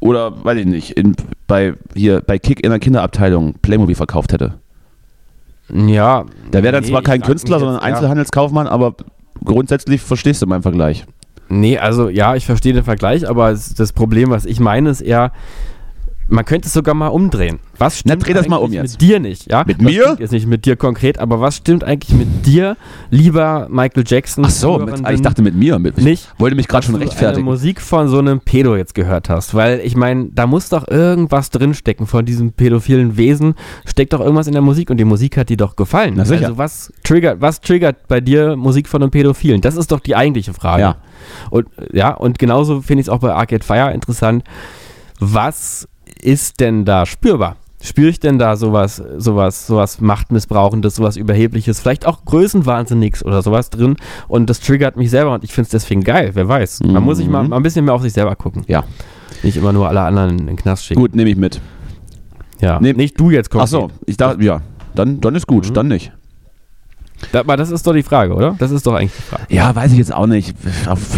Oder, weiß ich nicht, in, bei, hier, bei Kick in der Kinderabteilung Playmobil verkauft hätte. Ja. Da wäre dann nee, zwar kein Künstler, sondern jetzt, ja. Einzelhandelskaufmann, aber grundsätzlich verstehst du meinen Vergleich. Nee, also ja, ich verstehe den Vergleich, aber das Problem, was ich meine, ist eher, man könnte es sogar mal umdrehen. Was stimmt dreh das mal um eigentlich jetzt. mit dir nicht? Ja? Mit das mir? Jetzt nicht mit dir konkret, aber was stimmt eigentlich mit dir, lieber Michael Jackson? Ach so, mit, ich dachte mit mir. Mit, ich nicht, wollte mich gerade schon du Eine rechtfertigen. Musik von so einem Pedo jetzt gehört hast, weil ich meine, da muss doch irgendwas drinstecken von diesem pädophilen Wesen, steckt doch irgendwas in der Musik und die Musik hat dir doch gefallen. Na sicher. Also was triggert, was triggert bei dir Musik von einem Pädophilen? Das ist doch die eigentliche Frage. Ja. Und ja, und genauso finde ich es auch bei Arcade Fire interessant. Was ist denn da spürbar? Spüre ich denn da sowas, sowas, sowas Machtmissbrauchendes, sowas Überhebliches, vielleicht auch Größenwahnsinniges oder sowas drin? Und das triggert mich selber und ich finde es deswegen geil, wer weiß. Man muss sich mal, Mhm. mal ein bisschen mehr auf sich selber gucken. Ja. Nicht immer nur alle anderen in den Knast schicken. Gut, nehme ich mit. Ja. Nee. Nicht du jetzt Ach konkret. so, ich dachte, ja, dann, dann ist gut, Mhm. dann nicht. Aber das ist doch die Frage, oder? Das ist doch eigentlich die Frage. Ja, weiß ich jetzt auch nicht.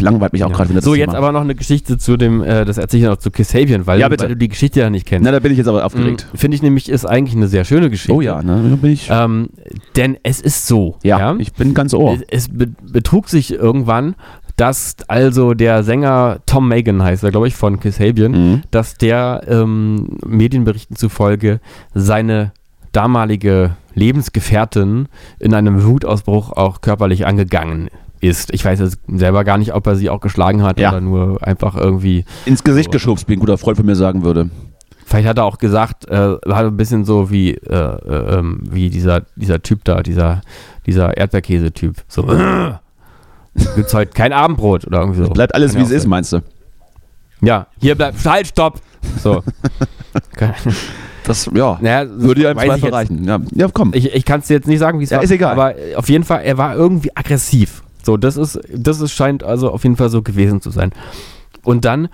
Langweilt mich auch Ja. gerade wieder So, jetzt aber noch eine Geschichte zu dem, äh, das erzähle ich noch zu Kasabian, weil, Ja, weil du die Geschichte ja nicht kennst. Na, da bin ich jetzt aber aufgeregt. Mhm, Finde ich nämlich, ist eigentlich eine sehr schöne Geschichte. Oh ja, ne? Da bin ich. Ähm, denn es ist so, ja, ich bin ganz ohr. es, es be betrug sich irgendwann, dass also der Sänger Tom Megan heißt er, glaube ich, von Kasabian, Mhm. dass der ähm, Medienberichten zufolge seine damalige Lebensgefährtin in einem Wutausbruch auch körperlich angegangen ist. Ich weiß jetzt selber gar nicht, ob er sie auch geschlagen hat Ja. oder nur einfach irgendwie. Ins Gesicht geschubst, wie ein guter Freund von mir sagen würde. Vielleicht hat er auch gesagt, äh, war ein bisschen so wie, äh, äh, ähm, wie dieser, dieser Typ da, dieser, dieser Erdbeerkäse-Typ. So, gibt's heute kein Abendbrot oder irgendwie so. Bleibt alles, Kann wie es ist, meinst du? Ja, hier bleibt, halt, stopp! So. Das, ja, naja, würde ja im Zweifel reichen. Ja, ja komm. Ich, ich kann es dir jetzt nicht sagen, wie es Ja, war. ist egal. Aber auf jeden Fall, er war irgendwie aggressiv. So, das ist, das ist, scheint also auf jeden Fall so gewesen zu sein. Und dann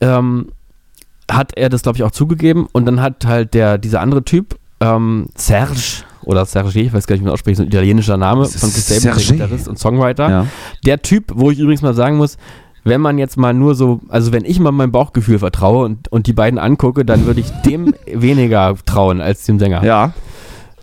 ähm, hat er das, glaube ich, auch zugegeben. Und dann hat halt der, dieser andere Typ, ähm, Serge oder Serge, ich weiß gar nicht, wie man ausspricht, so ein italienischer Name von der Serge. Gitarrist und Songwriter. Ja. Der Typ, wo ich übrigens mal sagen muss, wenn man jetzt mal nur so, also wenn ich mal meinem Bauchgefühl vertraue und, und die beiden angucke, dann würde ich dem weniger trauen als dem Sänger. ja.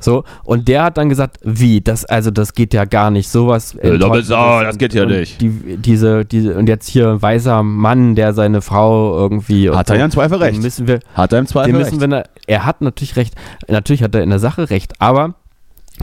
So, und der hat dann gesagt, wie, das, also das geht ja gar nicht, sowas. Äh, Doppelsau, Enttäuschendes das geht ja nicht. Die, diese, diese, und jetzt hier ein weißer Mann, der seine Frau irgendwie. Hat er ja im Zweifel recht. müssen wir, Hat er im Zweifel recht. müssen wir, er hat natürlich recht, natürlich hat er in der Sache recht, aber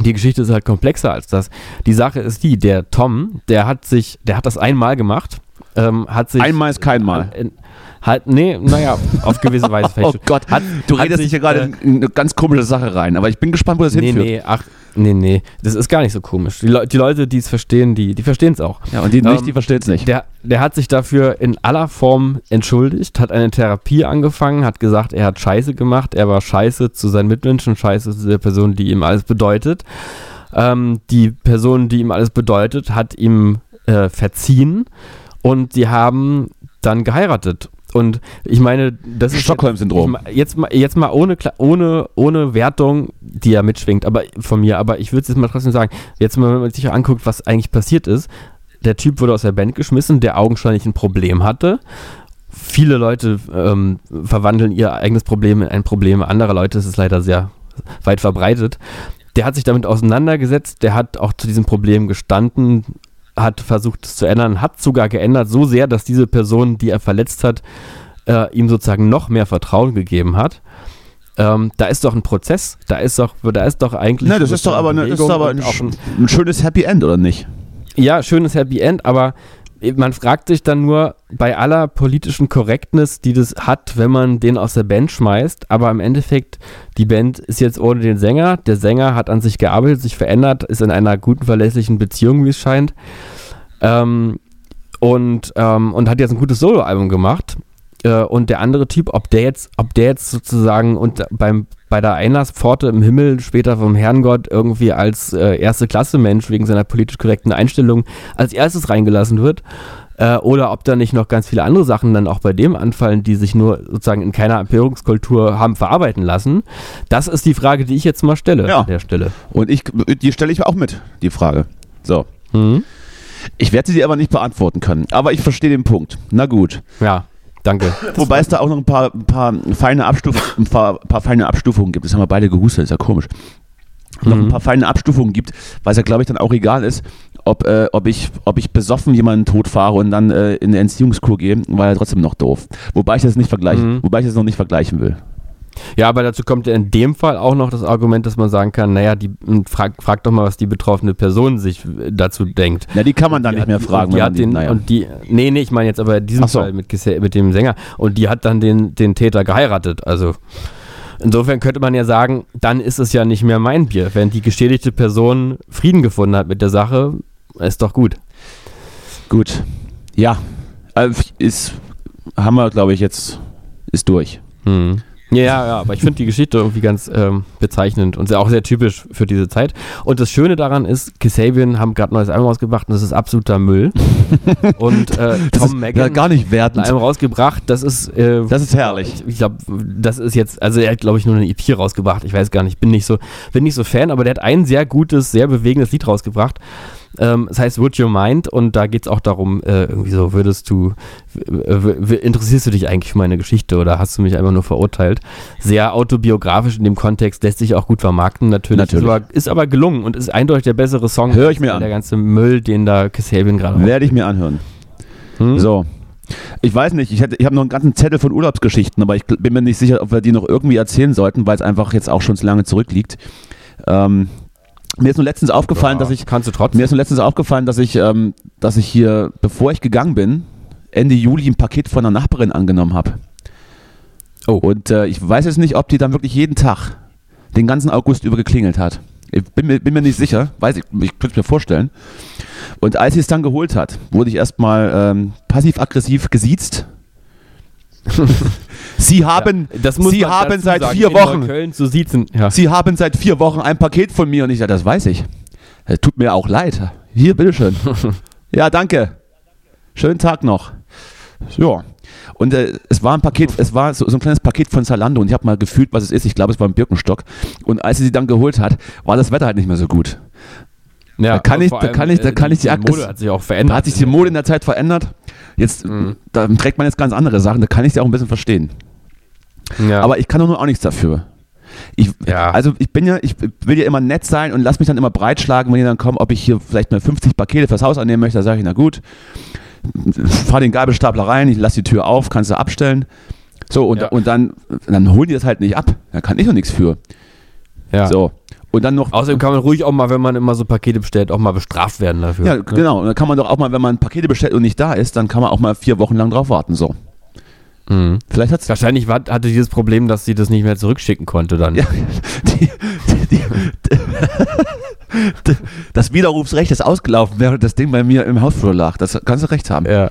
die Geschichte ist halt komplexer als das. Die Sache ist die, der Tom, der hat sich, der hat das einmal gemacht, ähm, hat sich. Einmal ist kein Mal. In, hat, nee, naja, auf gewisse Weise Oh vielleicht. Gott, Hat- du hat redest sich, dich hier gerade äh, in eine ganz komische Sache rein, aber ich bin gespannt, wo das Nee, hinführt. nee, ach, nee, nee, das ist gar nicht so komisch. Die, Leu die Leute, die es verstehen, die, die verstehen es auch. Ja, und die nicht, Ähm, die versteht's nicht. Der, der hat sich dafür in aller Form entschuldigt, hat eine Therapie angefangen, hat gesagt, er hat Scheiße gemacht, er war Scheiße zu seinen Mitmenschen, Scheiße zu der Person, die ihm alles bedeutet. Ähm, die Person, die ihm alles bedeutet, hat ihm äh, verziehen und sie haben dann geheiratet. Und ich meine, das ist Stockholm-Syndrom. Jetzt mal, jetzt mal ohne, ohne, ohne Wertung, die ja mitschwingt, aber von mir, aber ich würde es jetzt mal trotzdem sagen, jetzt mal, wenn man sich anguckt, was eigentlich passiert ist, der Typ wurde aus der Band geschmissen, der augenscheinlich ein Problem hatte. Viele Leute ähm, verwandeln ihr eigenes Problem in ein Problem anderer Leute, das ist leider sehr weit verbreitet. Der hat sich damit auseinandergesetzt, der hat auch zu diesem Problem gestanden, hat versucht es zu ändern, hat sogar geändert, so sehr, dass diese Person, die er verletzt hat, äh, ihm sozusagen noch mehr Vertrauen gegeben hat. Ähm, da ist doch ein Prozess, da ist doch, da ist doch eigentlich. Na, das ist doch aber, eine, das ist aber ein, ein schönes Happy End, oder nicht? ja, schönes Happy End, aber man fragt sich dann nur bei aller politischen Korrektness, die das hat, wenn man den aus der Band schmeißt, aber im Endeffekt, die Band ist jetzt ohne den Sänger, der Sänger hat an sich gearbeitet, sich verändert, ist in einer guten, verlässlichen Beziehung, wie es scheint, ähm, und, ähm, und hat jetzt ein gutes Soloalbum gemacht. Äh, und der andere Typ, ob der jetzt, ob der jetzt sozusagen und beim, bei der Einlasspforte im Himmel später vom Herrngott irgendwie als äh, erste Klasse Mensch wegen seiner politisch korrekten Einstellung als erstes reingelassen wird, äh, oder ob da nicht noch ganz viele andere Sachen dann auch bei dem anfallen, die sich nur sozusagen in keiner Empörungskultur haben verarbeiten lassen. Das ist die Frage, die ich jetzt mal stelle Ja. an der Stelle. Und ich, die stelle ich auch mit, die Frage. So. Mhm. Ich werde sie dir aber nicht beantworten können. Aber ich verstehe den Punkt. Na gut. Ja, danke. Wobei es da auch noch ein paar, ein paar, feine, Abstuf ein paar, paar feine Abstufungen gibt. Das haben wir beide gehustet, ist ja komisch. Noch ein Mhm. paar feine Abstufungen gibt, weil es ja, glaube ich, dann auch egal ist, ob, äh, ob, ich, ob ich besoffen jemanden totfahre und dann äh, in eine Entziehungskur gehe, war ja trotzdem noch doof. Wobei ich das nicht vergleichen, Mhm. wobei ich das noch nicht vergleichen will. Ja, aber dazu kommt ja in dem Fall auch noch das Argument, dass man sagen kann, naja, die, m, frag, frag doch mal, was die betroffene Person sich äh, dazu denkt. Ja, die kann man dann Die nicht mehr die- fragen. Die hat den, naja. und die, nee, nee, ich meine jetzt aber in diesem Ach so. Fall mit, mit dem Sänger. Und die hat dann den, den Täter geheiratet. Also insofern könnte man ja sagen, dann ist es ja nicht mehr mein Bier. Wenn die geschädigte Person Frieden gefunden hat mit der Sache, ist doch gut. Gut. Ja. Also ist, haben wir, glaube ich, jetzt, ist durch. Hm. Ja, ja, ja, aber ich finde die Geschichte irgendwie ganz ähm, bezeichnend und sehr, auch sehr typisch für diese Zeit. Und das Schöne daran ist, Kasabian haben gerade ein neues Album rausgebracht und das ist absoluter Müll. und äh, Tom Megan gar nicht ein wertend. Album rausgebracht, das ist äh, Das ist herrlich. ich glaube, das ist jetzt, also er hat, glaube ich, nur eine EP rausgebracht. Ich weiß gar nicht, bin nicht so, bin nicht so Fan, aber der hat ein sehr gutes, sehr bewegendes Lied rausgebracht. Ähm, es heißt Would You Mind und da geht es auch darum, äh, irgendwie so, würdest du, interessierst du dich eigentlich für meine Geschichte oder hast du mich einfach nur verurteilt? Sehr autobiografisch in dem Kontext, lässt sich auch gut vermarkten, natürlich. Natürlich. Ist, aber, ist aber gelungen und ist eindeutig der bessere Song. Hör ich mir an. Der ganze Müll, den da Kasabian gerade Werde ich mir anhören. Hm? So. Ich weiß nicht, ich, hätte- ich habe noch einen ganzen Zettel von Urlaubsgeschichten, aber ich bin mir nicht sicher, ob wir die noch irgendwie erzählen sollten, weil es einfach jetzt auch schon zu lange zurückliegt. Ähm, mir ist nur letztens aufgefallen, dass ich Kannst du trotzdem. mir ist nur letztens aufgefallen, dass ich, ähm, dass ich hier, bevor ich gegangen bin, Ende Juli ein Paket von einer Nachbarin angenommen habe. Oh. Und äh, ich weiß jetzt nicht, ob die dann wirklich jeden Tag den ganzen August über geklingelt hat. Ich bin mir, bin mir nicht sicher, weiß ich, ich könnte es mir vorstellen. Und als sie es dann geholt hat, wurde ich erstmal ähm, passiv-aggressiv gesiezt. Sie haben, Ja, das muss Sie haben seit sagen, vier in Wochen, Neukölln zu siezen. Ja. Sie haben seit vier Wochen ein Paket von mir und ich sage, das weiß ich. Äh, Tut mir auch leid. Hier, bitteschön. ja, danke. Schönen Tag noch. Ja. Und äh, es war ein Paket, es war so, so ein kleines Paket von Zalando und ich habe mal gefühlt, was es ist. Ich glaube, es war ein Birkenstock. Und als sie sie dann geholt hat, war das Wetter halt nicht mehr so gut. Ja, Da kann ich- da kann ich- da äh, kann ich die die Mode hat sich auch verändert. Da hat sich die Mode in der Zeit verändert. Jetzt Mhm. da trägt man jetzt ganz andere Sachen, da kann ich sie auch ein bisschen verstehen. Ja. Aber ich kann doch nur auch nichts dafür. Ich, Ja. Also ich bin ja, ich will ja immer nett sein und lass mich dann immer breitschlagen, wenn die dann kommen, ob ich hier vielleicht mal 50 Pakete fürs Haus annehmen möchte. Da sage ich, na gut, fahr den Gabelstapler rein, ich lass die Tür auf, kannst du abstellen. So, und, Ja. und dann, dann holen die das halt nicht ab. Da kann ich doch nichts für. ja. So. Und dann noch. Außerdem kann man ruhig auch mal, wenn man immer so Pakete bestellt, auch mal bestraft werden dafür. ja, ne? genau. Und dann kann man doch auch mal, wenn man Pakete bestellt und nicht da ist, dann kann man auch mal vier Wochen lang drauf warten. So. Mhm. Vielleicht hat's Wahrscheinlich war, hatte dieses Problem, dass sie das nicht mehr zurückschicken konnte dann. Ja, die, die, die, das Widerrufsrecht ist ausgelaufen, während das Ding bei mir im Hausflur lag. Das kannst du recht haben. Ja.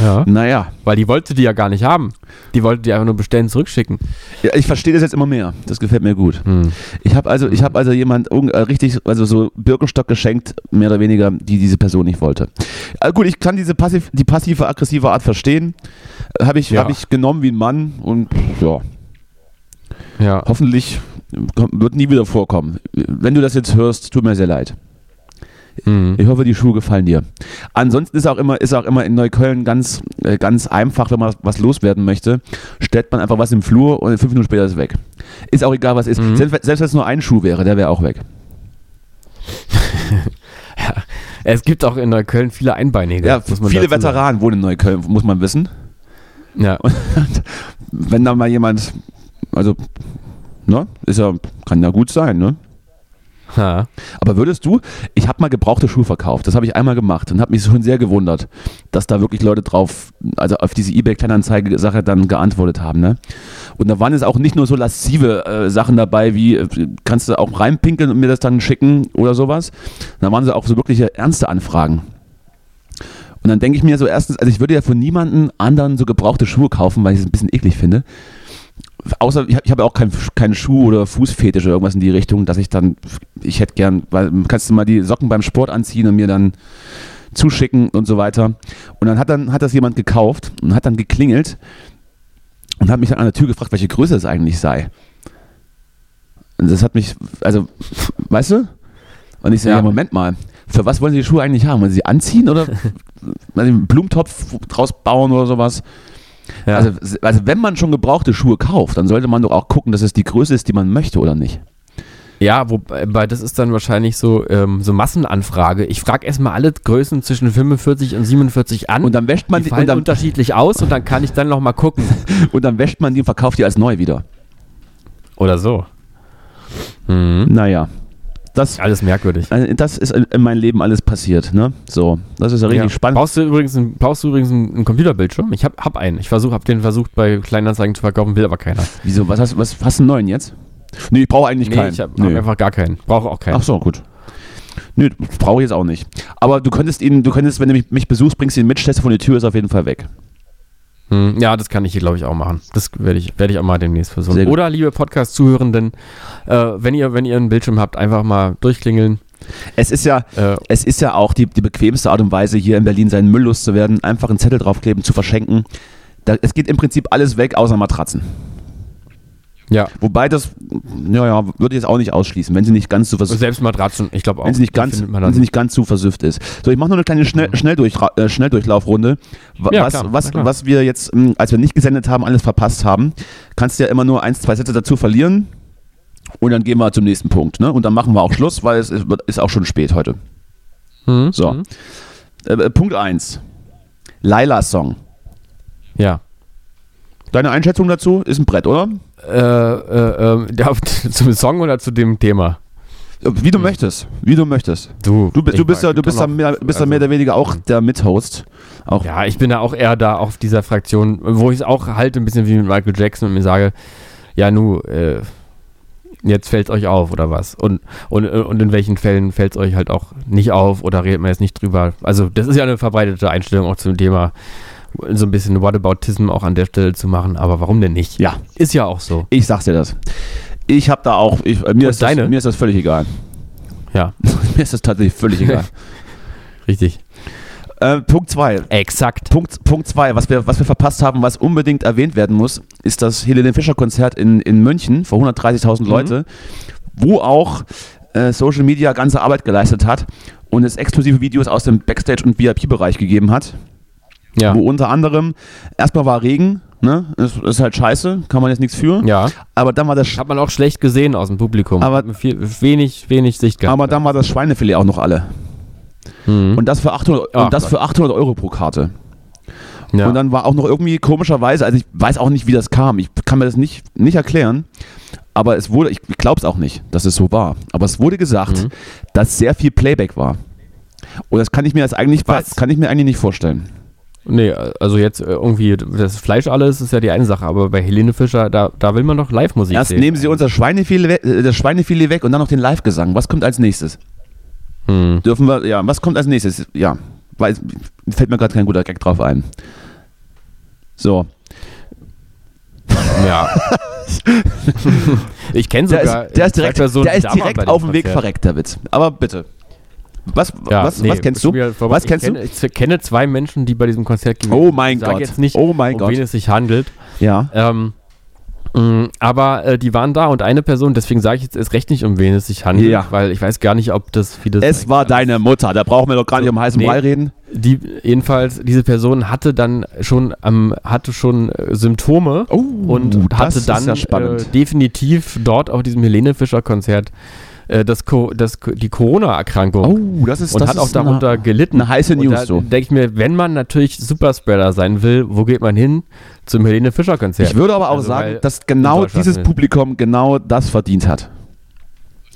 ja. Naja, Weil die wollte die ja gar nicht haben. Die wollte die einfach nur bestellen, zurückschicken. ja, ich verstehe das jetzt immer mehr. Das gefällt mir gut. Mhm. Ich habe also, ich habe also jemand äh, richtig, also so Birkenstock geschenkt, mehr oder weniger, die diese Person nicht wollte. Äh, gut, ich kann diese passiv, die passive, aggressive Art verstehen. Äh, Habe ich, Ja. hab ich genommen wie ein Mann und ja, Ja. hoffentlich wird nie wieder vorkommen. Wenn du das jetzt hörst, tut mir sehr leid. Mhm. Ich hoffe, die Schuhe gefallen dir. Ansonsten ist auch immer, ist auch immer in Neukölln ganz, äh, ganz einfach, wenn man was loswerden möchte, stellt man einfach was im Flur und fünf Minuten später ist es weg. Ist auch egal, was ist. Mhm. Selbst, selbst wenn es nur ein Schuh wäre, der wäre auch weg. Es gibt auch in Neukölln viele Einbeinige. Ja, viele. Veteranen wohnen in Neukölln, muss man wissen. Ja. Wenn da mal jemand, also, ne, ist ja, kann ja gut sein, ne? Ha. Aber würdest du, ich habe mal gebrauchte Schuhe verkauft, das habe ich einmal gemacht und habe mich schon sehr gewundert, dass da wirklich Leute drauf, also auf diese eBay-Kleinanzeige-Sache dann geantwortet haben. Ne? Und da waren jetzt auch nicht nur so laszive äh, Sachen dabei, wie äh, kannst du auch reinpinkeln und mir das dann schicken oder sowas. Da waren sie auch so wirkliche ernste Anfragen. Und dann denke ich mir so erstens, also ich würde ja von niemandem anderen so gebrauchte Schuhe kaufen, weil ich es ein bisschen eklig finde. Außer ich habe hab ja auch keinen keinen Schuh- oder Fußfetisch oder irgendwas in die Richtung, dass ich dann, ich hätte gern, weil kannst du mal die Socken beim Sport anziehen und mir dann zuschicken und so weiter. Und dann hat dann hat das jemand gekauft und hat dann geklingelt und hat mich dann an der Tür gefragt, welche Größe es eigentlich sei. Und das hat mich, also, weißt du? Und ich sage, Ja. ja. Moment mal, für was wollen Sie die Schuhe eigentlich haben? Wollen Sie sie anziehen oder einen Blumentopf draus bauen oder sowas? Ja. Also, also wenn man schon gebrauchte Schuhe kauft, dann sollte man doch auch gucken, dass es die Größe ist, die man möchte oder nicht. Ja, wobei das ist dann wahrscheinlich so, ähm, so Massenanfrage. Ich frage erstmal alle Größen zwischen 45 und 47 an. Und dann wäscht man die die, fallen dann, unterschiedlich aus und dann kann ich dann noch mal gucken. und dann wäscht man die und verkauft die als neu wieder. Oder so. Mhm. Naja, das, Alles merkwürdig. äh, das ist in meinem Leben alles passiert. Ne? So, das ist ja richtig Ja. spannend. Brauchst du übrigens, einen, brauchst du übrigens einen, einen Computerbildschirm? Ich hab, hab einen. Ich versuch, hab den versucht bei Kleinanzeigen zu verkaufen, will aber keiner. Wieso, was hast, was, hast du einen neuen jetzt? Nee, ich brauche eigentlich Nee, keinen. ich hab, Nee. hab einfach gar keinen. Brauche auch keinen. Ach so, gut. Nö, brauche ich jetzt auch nicht. Aber du könntest ihn, du könntest, wenn du mich, mich besuchst, bringst du ihn mit, stellst du von der Tür, ist auf jeden Fall weg. Hm, ja, das kann ich hier, glaube ich, auch machen. Das werde ich, werde ich auch mal demnächst versuchen. Oder, liebe Podcast-Zuhörenden, äh, wenn, ihr, wenn ihr einen Bildschirm habt, einfach mal durchklingeln. Es ist ja, Äh, es ist ja auch die, die bequemste Art und Weise, hier in Berlin seinen Müll loszuwerden, einfach einen Zettel draufkleben, zu verschenken. Da, es geht im Prinzip alles weg, außer Matratzen. Ja. Wobei das, ja, ja, würde ich jetzt auch nicht ausschließen, wenn sie nicht ganz zu vers Selbst Matratzen, ich glaube auch. wenn sie nicht ganz, wenn sie nicht ganz zu versüfft ist. So, ich mache nur eine kleine Schnell, Schnelldurchra äh, Schnelldurchlaufrunde. Wa- Ja, was, klar, was, klar. was wir jetzt, ähm, als wir nicht gesendet haben, alles verpasst haben, kannst du ja immer nur eins, zwei Sätze dazu verlieren. Und dann gehen wir zum nächsten Punkt. Ne? Und dann machen wir auch Schluss, weil es ist, ist auch schon spät heute. Hm, So. hm. Äh, äh, Punkt 1. Laila-Song. Ja. Deine Einschätzung dazu ist ein Brett, oder? Äh, äh, ja, zum Song oder zu dem Thema? Äh, Wie du möchtest. Wie du möchtest. Du, Du, du bist ja, du bist ja doch mehr, bist also- mehr oder weniger auch der Mithost. Auch Ja, ich bin da auch eher da auf dieser Fraktion, wo ich es auch halte, ein bisschen wie mit Michael Jackson und mir sage, ja, nu, äh, jetzt fällt es euch auf oder was? Und, und, und in welchen Fällen fällt es euch halt auch nicht auf oder redet man jetzt nicht drüber? Also, das ist ja eine verbreitete Einstellung auch zum Thema, so ein bisschen Whataboutism auch an der Stelle zu machen, aber warum denn nicht? Ja. Ist ja auch so. Ich sag's dir das. Ich habe da auch, ich, äh, mir, ist das, deine? mir ist das völlig egal. Ja, mir ist das tatsächlich völlig egal. richtig. äh, Punkt 2. Exakt. Punkt, Punkt zwei, was wir, was wir verpasst haben, was unbedingt erwähnt werden muss, ist das Helene Fischer Konzert in, in München vor 130.000 Mhm. Leute, wo auch äh, Social Media ganze Arbeit geleistet hat und es exklusive Videos aus dem Backstage- und VIP-Bereich gegeben hat, Ja. wo unter anderem erstmal war Regen, ne, das ist halt scheiße, kann man jetzt nichts für, Ja. aber dann war das Hat man auch schlecht gesehen aus dem Publikum. Aber- viel, wenig, wenig Sicht gehabt. aber dann war das Schweinefilet auch noch alle. Mhm. Und das für 800, Ach und das Gott. für 800 Euro pro Karte. ja. Und dann war auch noch irgendwie komischerweise, also ich weiß auch nicht, wie das kam. Ich kann mir das nicht, nicht erklären. Aber es wurde, ich glaube es auch nicht, dass es so war. Aber es wurde gesagt, Mhm. dass sehr viel Playback war. Und das kann ich mir jetzt eigentlich, Was? kann ich mir eigentlich nicht vorstellen. Nee, also jetzt äh, irgendwie das Fleisch alles ist ja die eine Sache, aber bei Helene Fischer, da, da will man doch Live-Musik Erst sehen. nehmen sie unser Schweinefilet, weg- äh, das Schweinefilet weg und dann noch den Live-Gesang. Was kommt als nächstes? Hm. Dürfen wir, ja, was kommt als nächstes? Ja, weil, fällt mir gerade kein guter Gag drauf ein. So. Ja. ich kenne Der sogar ist, der ist direkt, der ist direkt auf dem Weg verreckt, der Witz. Aber bitte. Was, Ja, was, nee, was kennst du? Was kennst ich du? kenne, Ich kenne zwei Menschen, die bei diesem Konzert gewesen Oh mein Ich sag Gott. jetzt nicht, oh mein um Gott. wen es sich handelt. Ja. Ähm, mh, aber äh, die waren da und eine Person, deswegen sage ich jetzt erst recht nicht, um wen es sich handelt, Ja. weil ich weiß gar nicht, ob das, das Es war deine Mutter. Da brauchen wir doch gar nicht um heißen Nee. Brei reden. die jedenfalls diese Person hatte dann schon ähm, hatte schon äh, Symptome Oh, und hatte dann ja. Äh, definitiv dort auf diesem Helene Fischer Konzert äh, das, das die Corona Erkrankung Oh, das ist und das hat auch ist darunter eine, gelitten. eine heiße und News da so. denke ich mir, wenn man natürlich Superspreader sein will, wo geht man hin? Zum Helene Fischer Konzert. Ich würde aber auch Also, sagen, dass genau dieses. Publikum genau das verdient hat.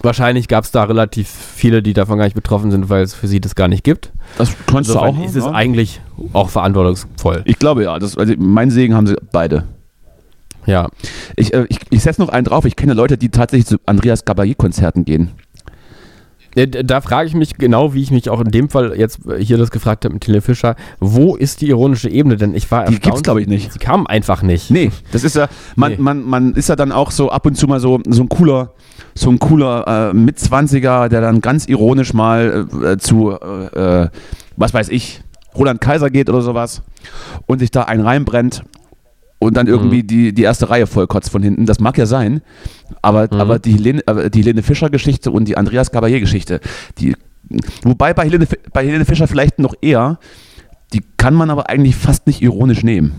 Wahrscheinlich gab es da relativ viele, die davon gar nicht betroffen sind, weil es für sie das gar nicht gibt. Das kannst du Insofern auch. ist es ja? eigentlich auch verantwortungsvoll. Ich glaube ja. Das, also mein Segen haben sie beide. Ja. Ich, äh, ich, ich setze noch einen drauf. Ich kenne Leute, die tatsächlich zu Andreas Gabayé-Konzerten gehen. D- Da frage ich mich genau, wie ich mich auch in dem Fall jetzt äh, hier das gefragt habe mit Helene Fischer, wo ist die ironische Ebene? Denn ich war Die gibt's, erstaunt, glaub ich, nicht. Sie kam einfach nicht. Nee, das ist ja, man, Nee. man, man ist ja dann auch so ab und zu mal so, so ein cooler, so ein cooler äh, Mitzwanziger, der dann ganz ironisch mal äh, zu, äh, äh, was weiß ich, Roland Kaiser geht oder sowas und sich da einen reinbrennt und dann irgendwie die, die erste Reihe vollkotzt von hinten. Das mag ja sein, aber, Mhm. aber die Helene, aber die Helene Fischer-Geschichte und die Andreas Gabayé-Geschichte, die, wobei bei Helene, bei Helene Fischer vielleicht noch eher, die kann man aber eigentlich fast nicht ironisch nehmen.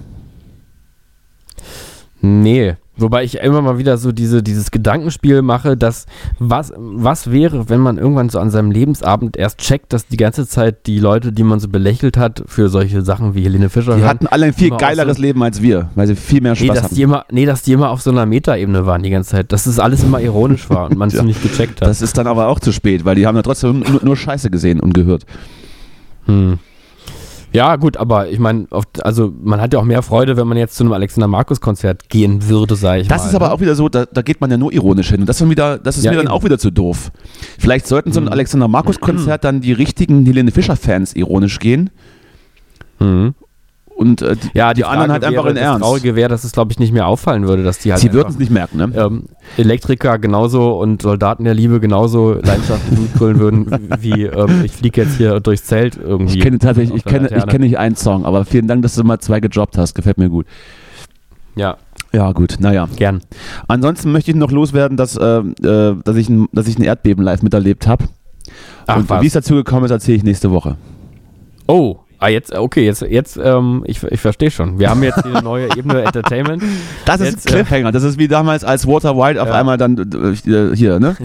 Nee. Wobei ich immer mal wieder so diese, dieses Gedankenspiel mache, dass was, was wäre, wenn man irgendwann so an seinem Lebensabend erst checkt, dass die ganze Zeit die Leute, die man so belächelt hat, für solche Sachen wie Helene Fischer Die hören, hatten alle ein viel geileres so- Leben als wir, weil sie viel mehr Nee Spaß dass, hatten. die immer, nee, dass die immer auf so einer Metaebene waren die ganze Zeit. Dass das alles immer ironisch war und man es Ja. nicht gecheckt hat. Das ist dann aber auch zu spät, weil die haben ja trotzdem nur, nur Scheiße gesehen und gehört. Hm. Ja, gut, aber ich meine, also man hat ja auch mehr Freude, wenn man jetzt zu einem Alexander Markus Konzert gehen würde, sage ich Das mal. ist aber ne? auch wieder so, da, da geht man ja nur ironisch hin. Und das ist, wieder, das ist Ja, mir dann eben. auch wieder zu doof. Vielleicht sollten so ein Mhm. Alexander Markus Konzert dann die richtigen Helene Fischer Fans ironisch gehen Mhm. Und äh, die, Ja, die, die anderen halt einfach in das Ernst. Traurige wäre, dass es, glaube ich, nicht mehr auffallen würde, dass die halt. Sie würden es nicht merken, ne? ähm, Elektriker genauso und Soldaten der Liebe genauso Leidenschaftlich brüllen würden, wie ähm, ich fliege jetzt hier durchs Zelt irgendwie. Ich kenne tatsächlich, ich kenne, ich kenne nicht einen Song, aber vielen Dank, dass du mal zwei gedroppt hast. Gefällt mir gut. Ja, Ja, gut, naja. gern. Ansonsten möchte ich noch loswerden, dass, äh, äh, dass, ich ein, dass ich ein Erdbeben live miterlebt habe. Und was? wie es dazu gekommen ist, erzähle ich nächste Woche. Oh, ah, jetzt, okay, jetzt, jetzt, ähm, ich, ich verstehe schon. Wir haben jetzt die neue Ebene Entertainment. Das ist ein Cliffhanger. Das ist wie damals, als Walter White auf Ja. einmal dann äh, hier, ne?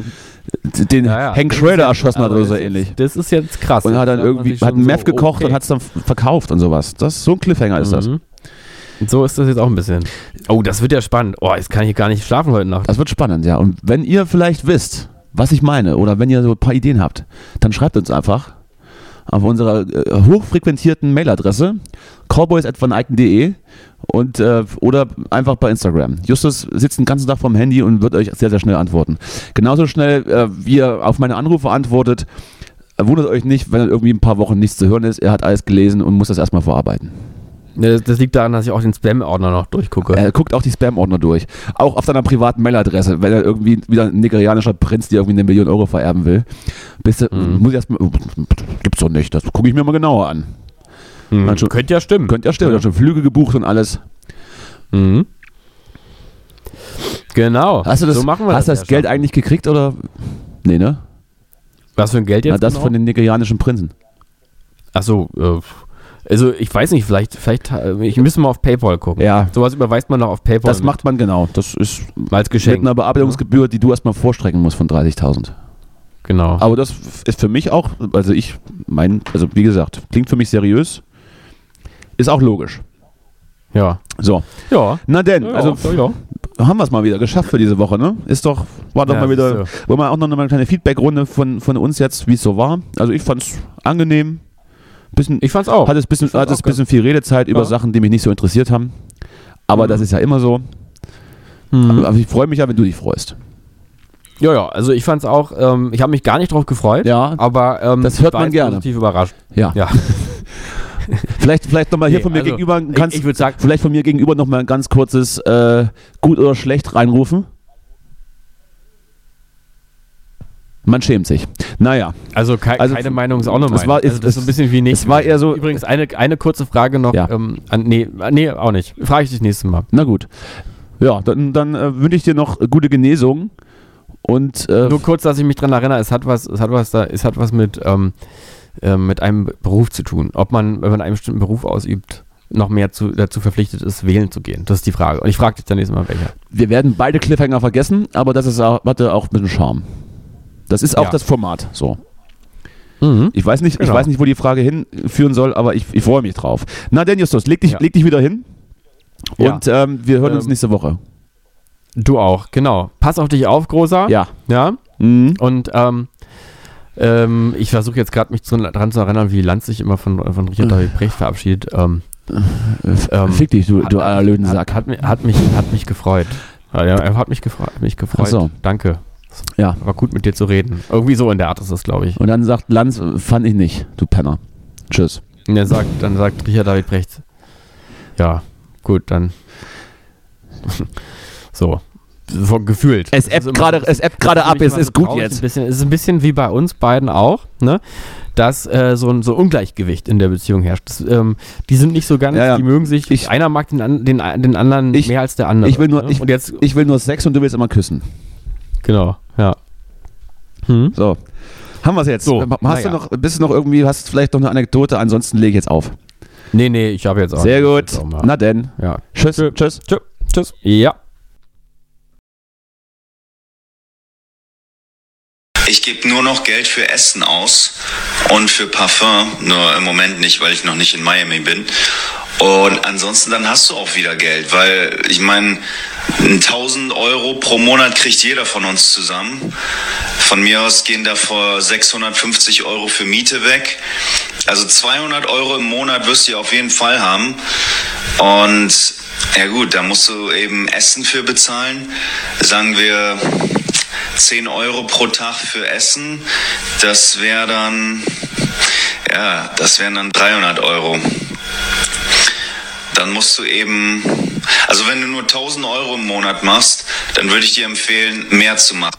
Den Ja, ja. Hank Schrader erschossen hat aber oder so ähnlich. Das ist jetzt krass. Und hat dann irgendwie, hat schon ein Meth so, gekocht okay. und hat es dann verkauft und sowas. Das, so ein Cliffhanger ist das. Mhm. So ist das jetzt auch ein bisschen. Oh, das wird ja spannend. Oh, jetzt kann ich gar nicht schlafen heute Nacht. Das wird spannend, ja. Und wenn ihr vielleicht wisst, was ich meine, oder wenn ihr so ein paar Ideen habt, dann schreibt uns einfach auf unserer äh, hochfrequentierten Mailadresse cowboys.vaneiken.de und äh, oder einfach bei Instagram. Justus sitzt den ganzen Tag vorm Handy und wird euch sehr, sehr schnell antworten. Genauso schnell, äh, wie er auf meine Anrufe antwortet. Äh, Wundert euch nicht, wenn irgendwie ein paar Wochen nichts zu hören ist. Er hat alles gelesen und muss das erstmal verarbeiten. Das, das liegt daran, dass ich auch den Spam-Ordner noch durchgucke. Er guckt auch die Spam-Ordner durch. Auch auf seiner privaten Mailadresse, wenn er irgendwie wieder ein nigerianischer Prinz dir irgendwie eine Million Euro vererben will. Bist du, Mhm. muss ich erstmal, gibt's doch nicht, das gucke ich mir mal genauer an. Hm, man schon- Könnte ja stimmen. Könnte ja stimmen, er hat schon Flüge gebucht und alles. Mhm. Genau. Hast du das, so machen wir hast du das ja Geld schon. eigentlich gekriegt oder? Nee, ne? Was für ein Geld jetzt? Na, das genau? von den nigerianischen Prinzen. Achso, äh, also ich weiß nicht, vielleicht, vielleicht, äh, ich müsste mal auf PayPal gucken. Ja. Sowas überweist man noch auf PayPal. Das macht man genau. Das ist mit, als mit Geschenk. einer Bearbeitungsgebühr, die du erstmal vorstrecken musst von 30.000. Genau. Aber das ist für mich auch, also ich mein, also wie gesagt, klingt für mich seriös. Ist auch logisch. Ja. So, Ja. na denn, Ja, also ja, haben wir es mal wieder geschafft für diese Woche, ne? Ist doch, war doch Ja, mal wieder, siehst wollen wir auch noch eine kleine Feedback-Runde von, von uns jetzt, wie es so war. Also ich fand es angenehm. Bisschen, Ich fand's auch. hat es bisschen, ich hat es bisschen viel Redezeit über Ja. Sachen, die mich nicht so interessiert haben. Aber Mhm. das ist ja immer so. Mhm. Aber ich freue mich ja, wenn du dich freust. Ja, ja, also ich fand's auch, ähm, ich habe mich gar nicht drauf gefreut, Ja, aber ähm, Das hört war man gerne. positiv überrascht. ja. Ja. Vielleicht, vielleicht nochmal hier Nee, von mir also, gegenüber ein ich, ganz, ich würde sagen, vielleicht von mir gegenüber nochmal ein ganz kurzes äh, gut oder schlecht reinrufen. Man schämt sich. Naja, also, kei Also, keine Meinung ist auch noch es meine. war- also das ist so ein bisschen wie nicht. es war eher so- Übrigens eine, eine kurze Frage noch. Ja. Ähm, an, nee, nee, auch nicht. Frage ich dich nächstes Mal. na gut. Ja, dann, dann äh, wünsche ich dir noch gute Genesung und äh, Nur kurz, dass ich mich dran erinnere, es hat was, es hat was da, es hat was mit, ähm, äh, mit einem Beruf zu tun. Ob man, wenn man einen bestimmten Beruf ausübt, noch mehr zu, dazu verpflichtet ist, wählen zu gehen. Das ist die Frage. Und ich frage dich dann nächstes Mal welcher. wir werden beide Cliffhanger vergessen, aber das ist auch, hatte auch ein bisschen Charme. Das ist auch Ja. das Format. So. Mhm. Ich weiß nicht, ich Genau. weiß nicht, wo die Frage hinführen soll, aber ich, ich freue mich drauf. Na denn, Justus, leg dich, Ja. leg dich wieder hin. Ja. Und ähm, wir hören uns Ähm, nächste Woche. Du auch, genau. Pass auf dich auf, Großer. Ja. Ja. Mhm. Und ähm, ähm, ich versuche jetzt gerade mich zu, dran zu erinnern, wie Lanz sich immer von, von Richard David Brecht verabschiedet. Ähm, ähm, Fick dich, du, du aller hat, Löwensack. hat, mi- hat, mich, hat mich gefreut. Ja, ja, er hat mich gefreut. Hat mich gefreut. So. Danke. Ja. War gut mit dir zu reden. Irgendwie so in der Art ist das, glaube ich. Und dann sagt Lanz, fand ich nicht, du Penner. Tschüss. Und er sagt, dann sagt Richard David Brecht, ja, gut, dann so. So gefühlt. Es ebbt gerade- ab, es ist so gut jetzt. Ein bisschen, es ist ein bisschen wie bei uns beiden auch, ne? Dass äh, so ein so Ungleichgewicht in der Beziehung herrscht. Das, ähm, die sind nicht so ganz, Ja, ja. die mögen sich, Ich- einer mag den, an, den, den anderen Ich- mehr als der andere. ich will nur- ne? ich- Und jetzt, Ich will nur Sex und du willst immer küssen. Genau, ja. Hm? So. Haben wir es jetzt? So, hast naja. du noch, bist du noch irgendwie, hast vielleicht noch eine Anekdote, ansonsten lege ich jetzt auf. Nee, nee, ich habe jetzt auch. Sehr gut. auch Na denn. Ja. Tschüss. Tschüss. Tschö. Tschüss. Ja. Ich gebe nur noch Geld für Essen aus und für Parfum, nur im Moment nicht, weil ich noch nicht in Miami bin. Und ansonsten dann hast du auch wieder Geld, weil ich meine, 1000 Euro pro Monat kriegt jeder von uns zusammen. Von mir aus gehen davor 650 Euro für Miete weg. Also 200 Euro im Monat wirst du auf jeden Fall haben. Und ja gut, da musst du eben Essen für bezahlen. Sagen wir 10 Euro pro Tag für Essen. Das wäre dann, ja, das wären dann 300 Euro. Dann musst du eben, also wenn du nur 1000 Euro im Monat machst, dann würde ich dir empfehlen, mehr zu machen.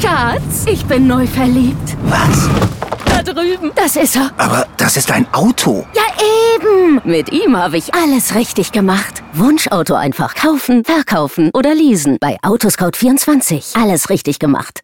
Schatz, ich bin neu verliebt. Was? Da drüben. Das ist er. Aber das ist ein Auto. Ja, eben. Mit ihm habe ich alles richtig gemacht. Wunschauto einfach kaufen, verkaufen oder leasen. Bei Autoscout24. Alles richtig gemacht.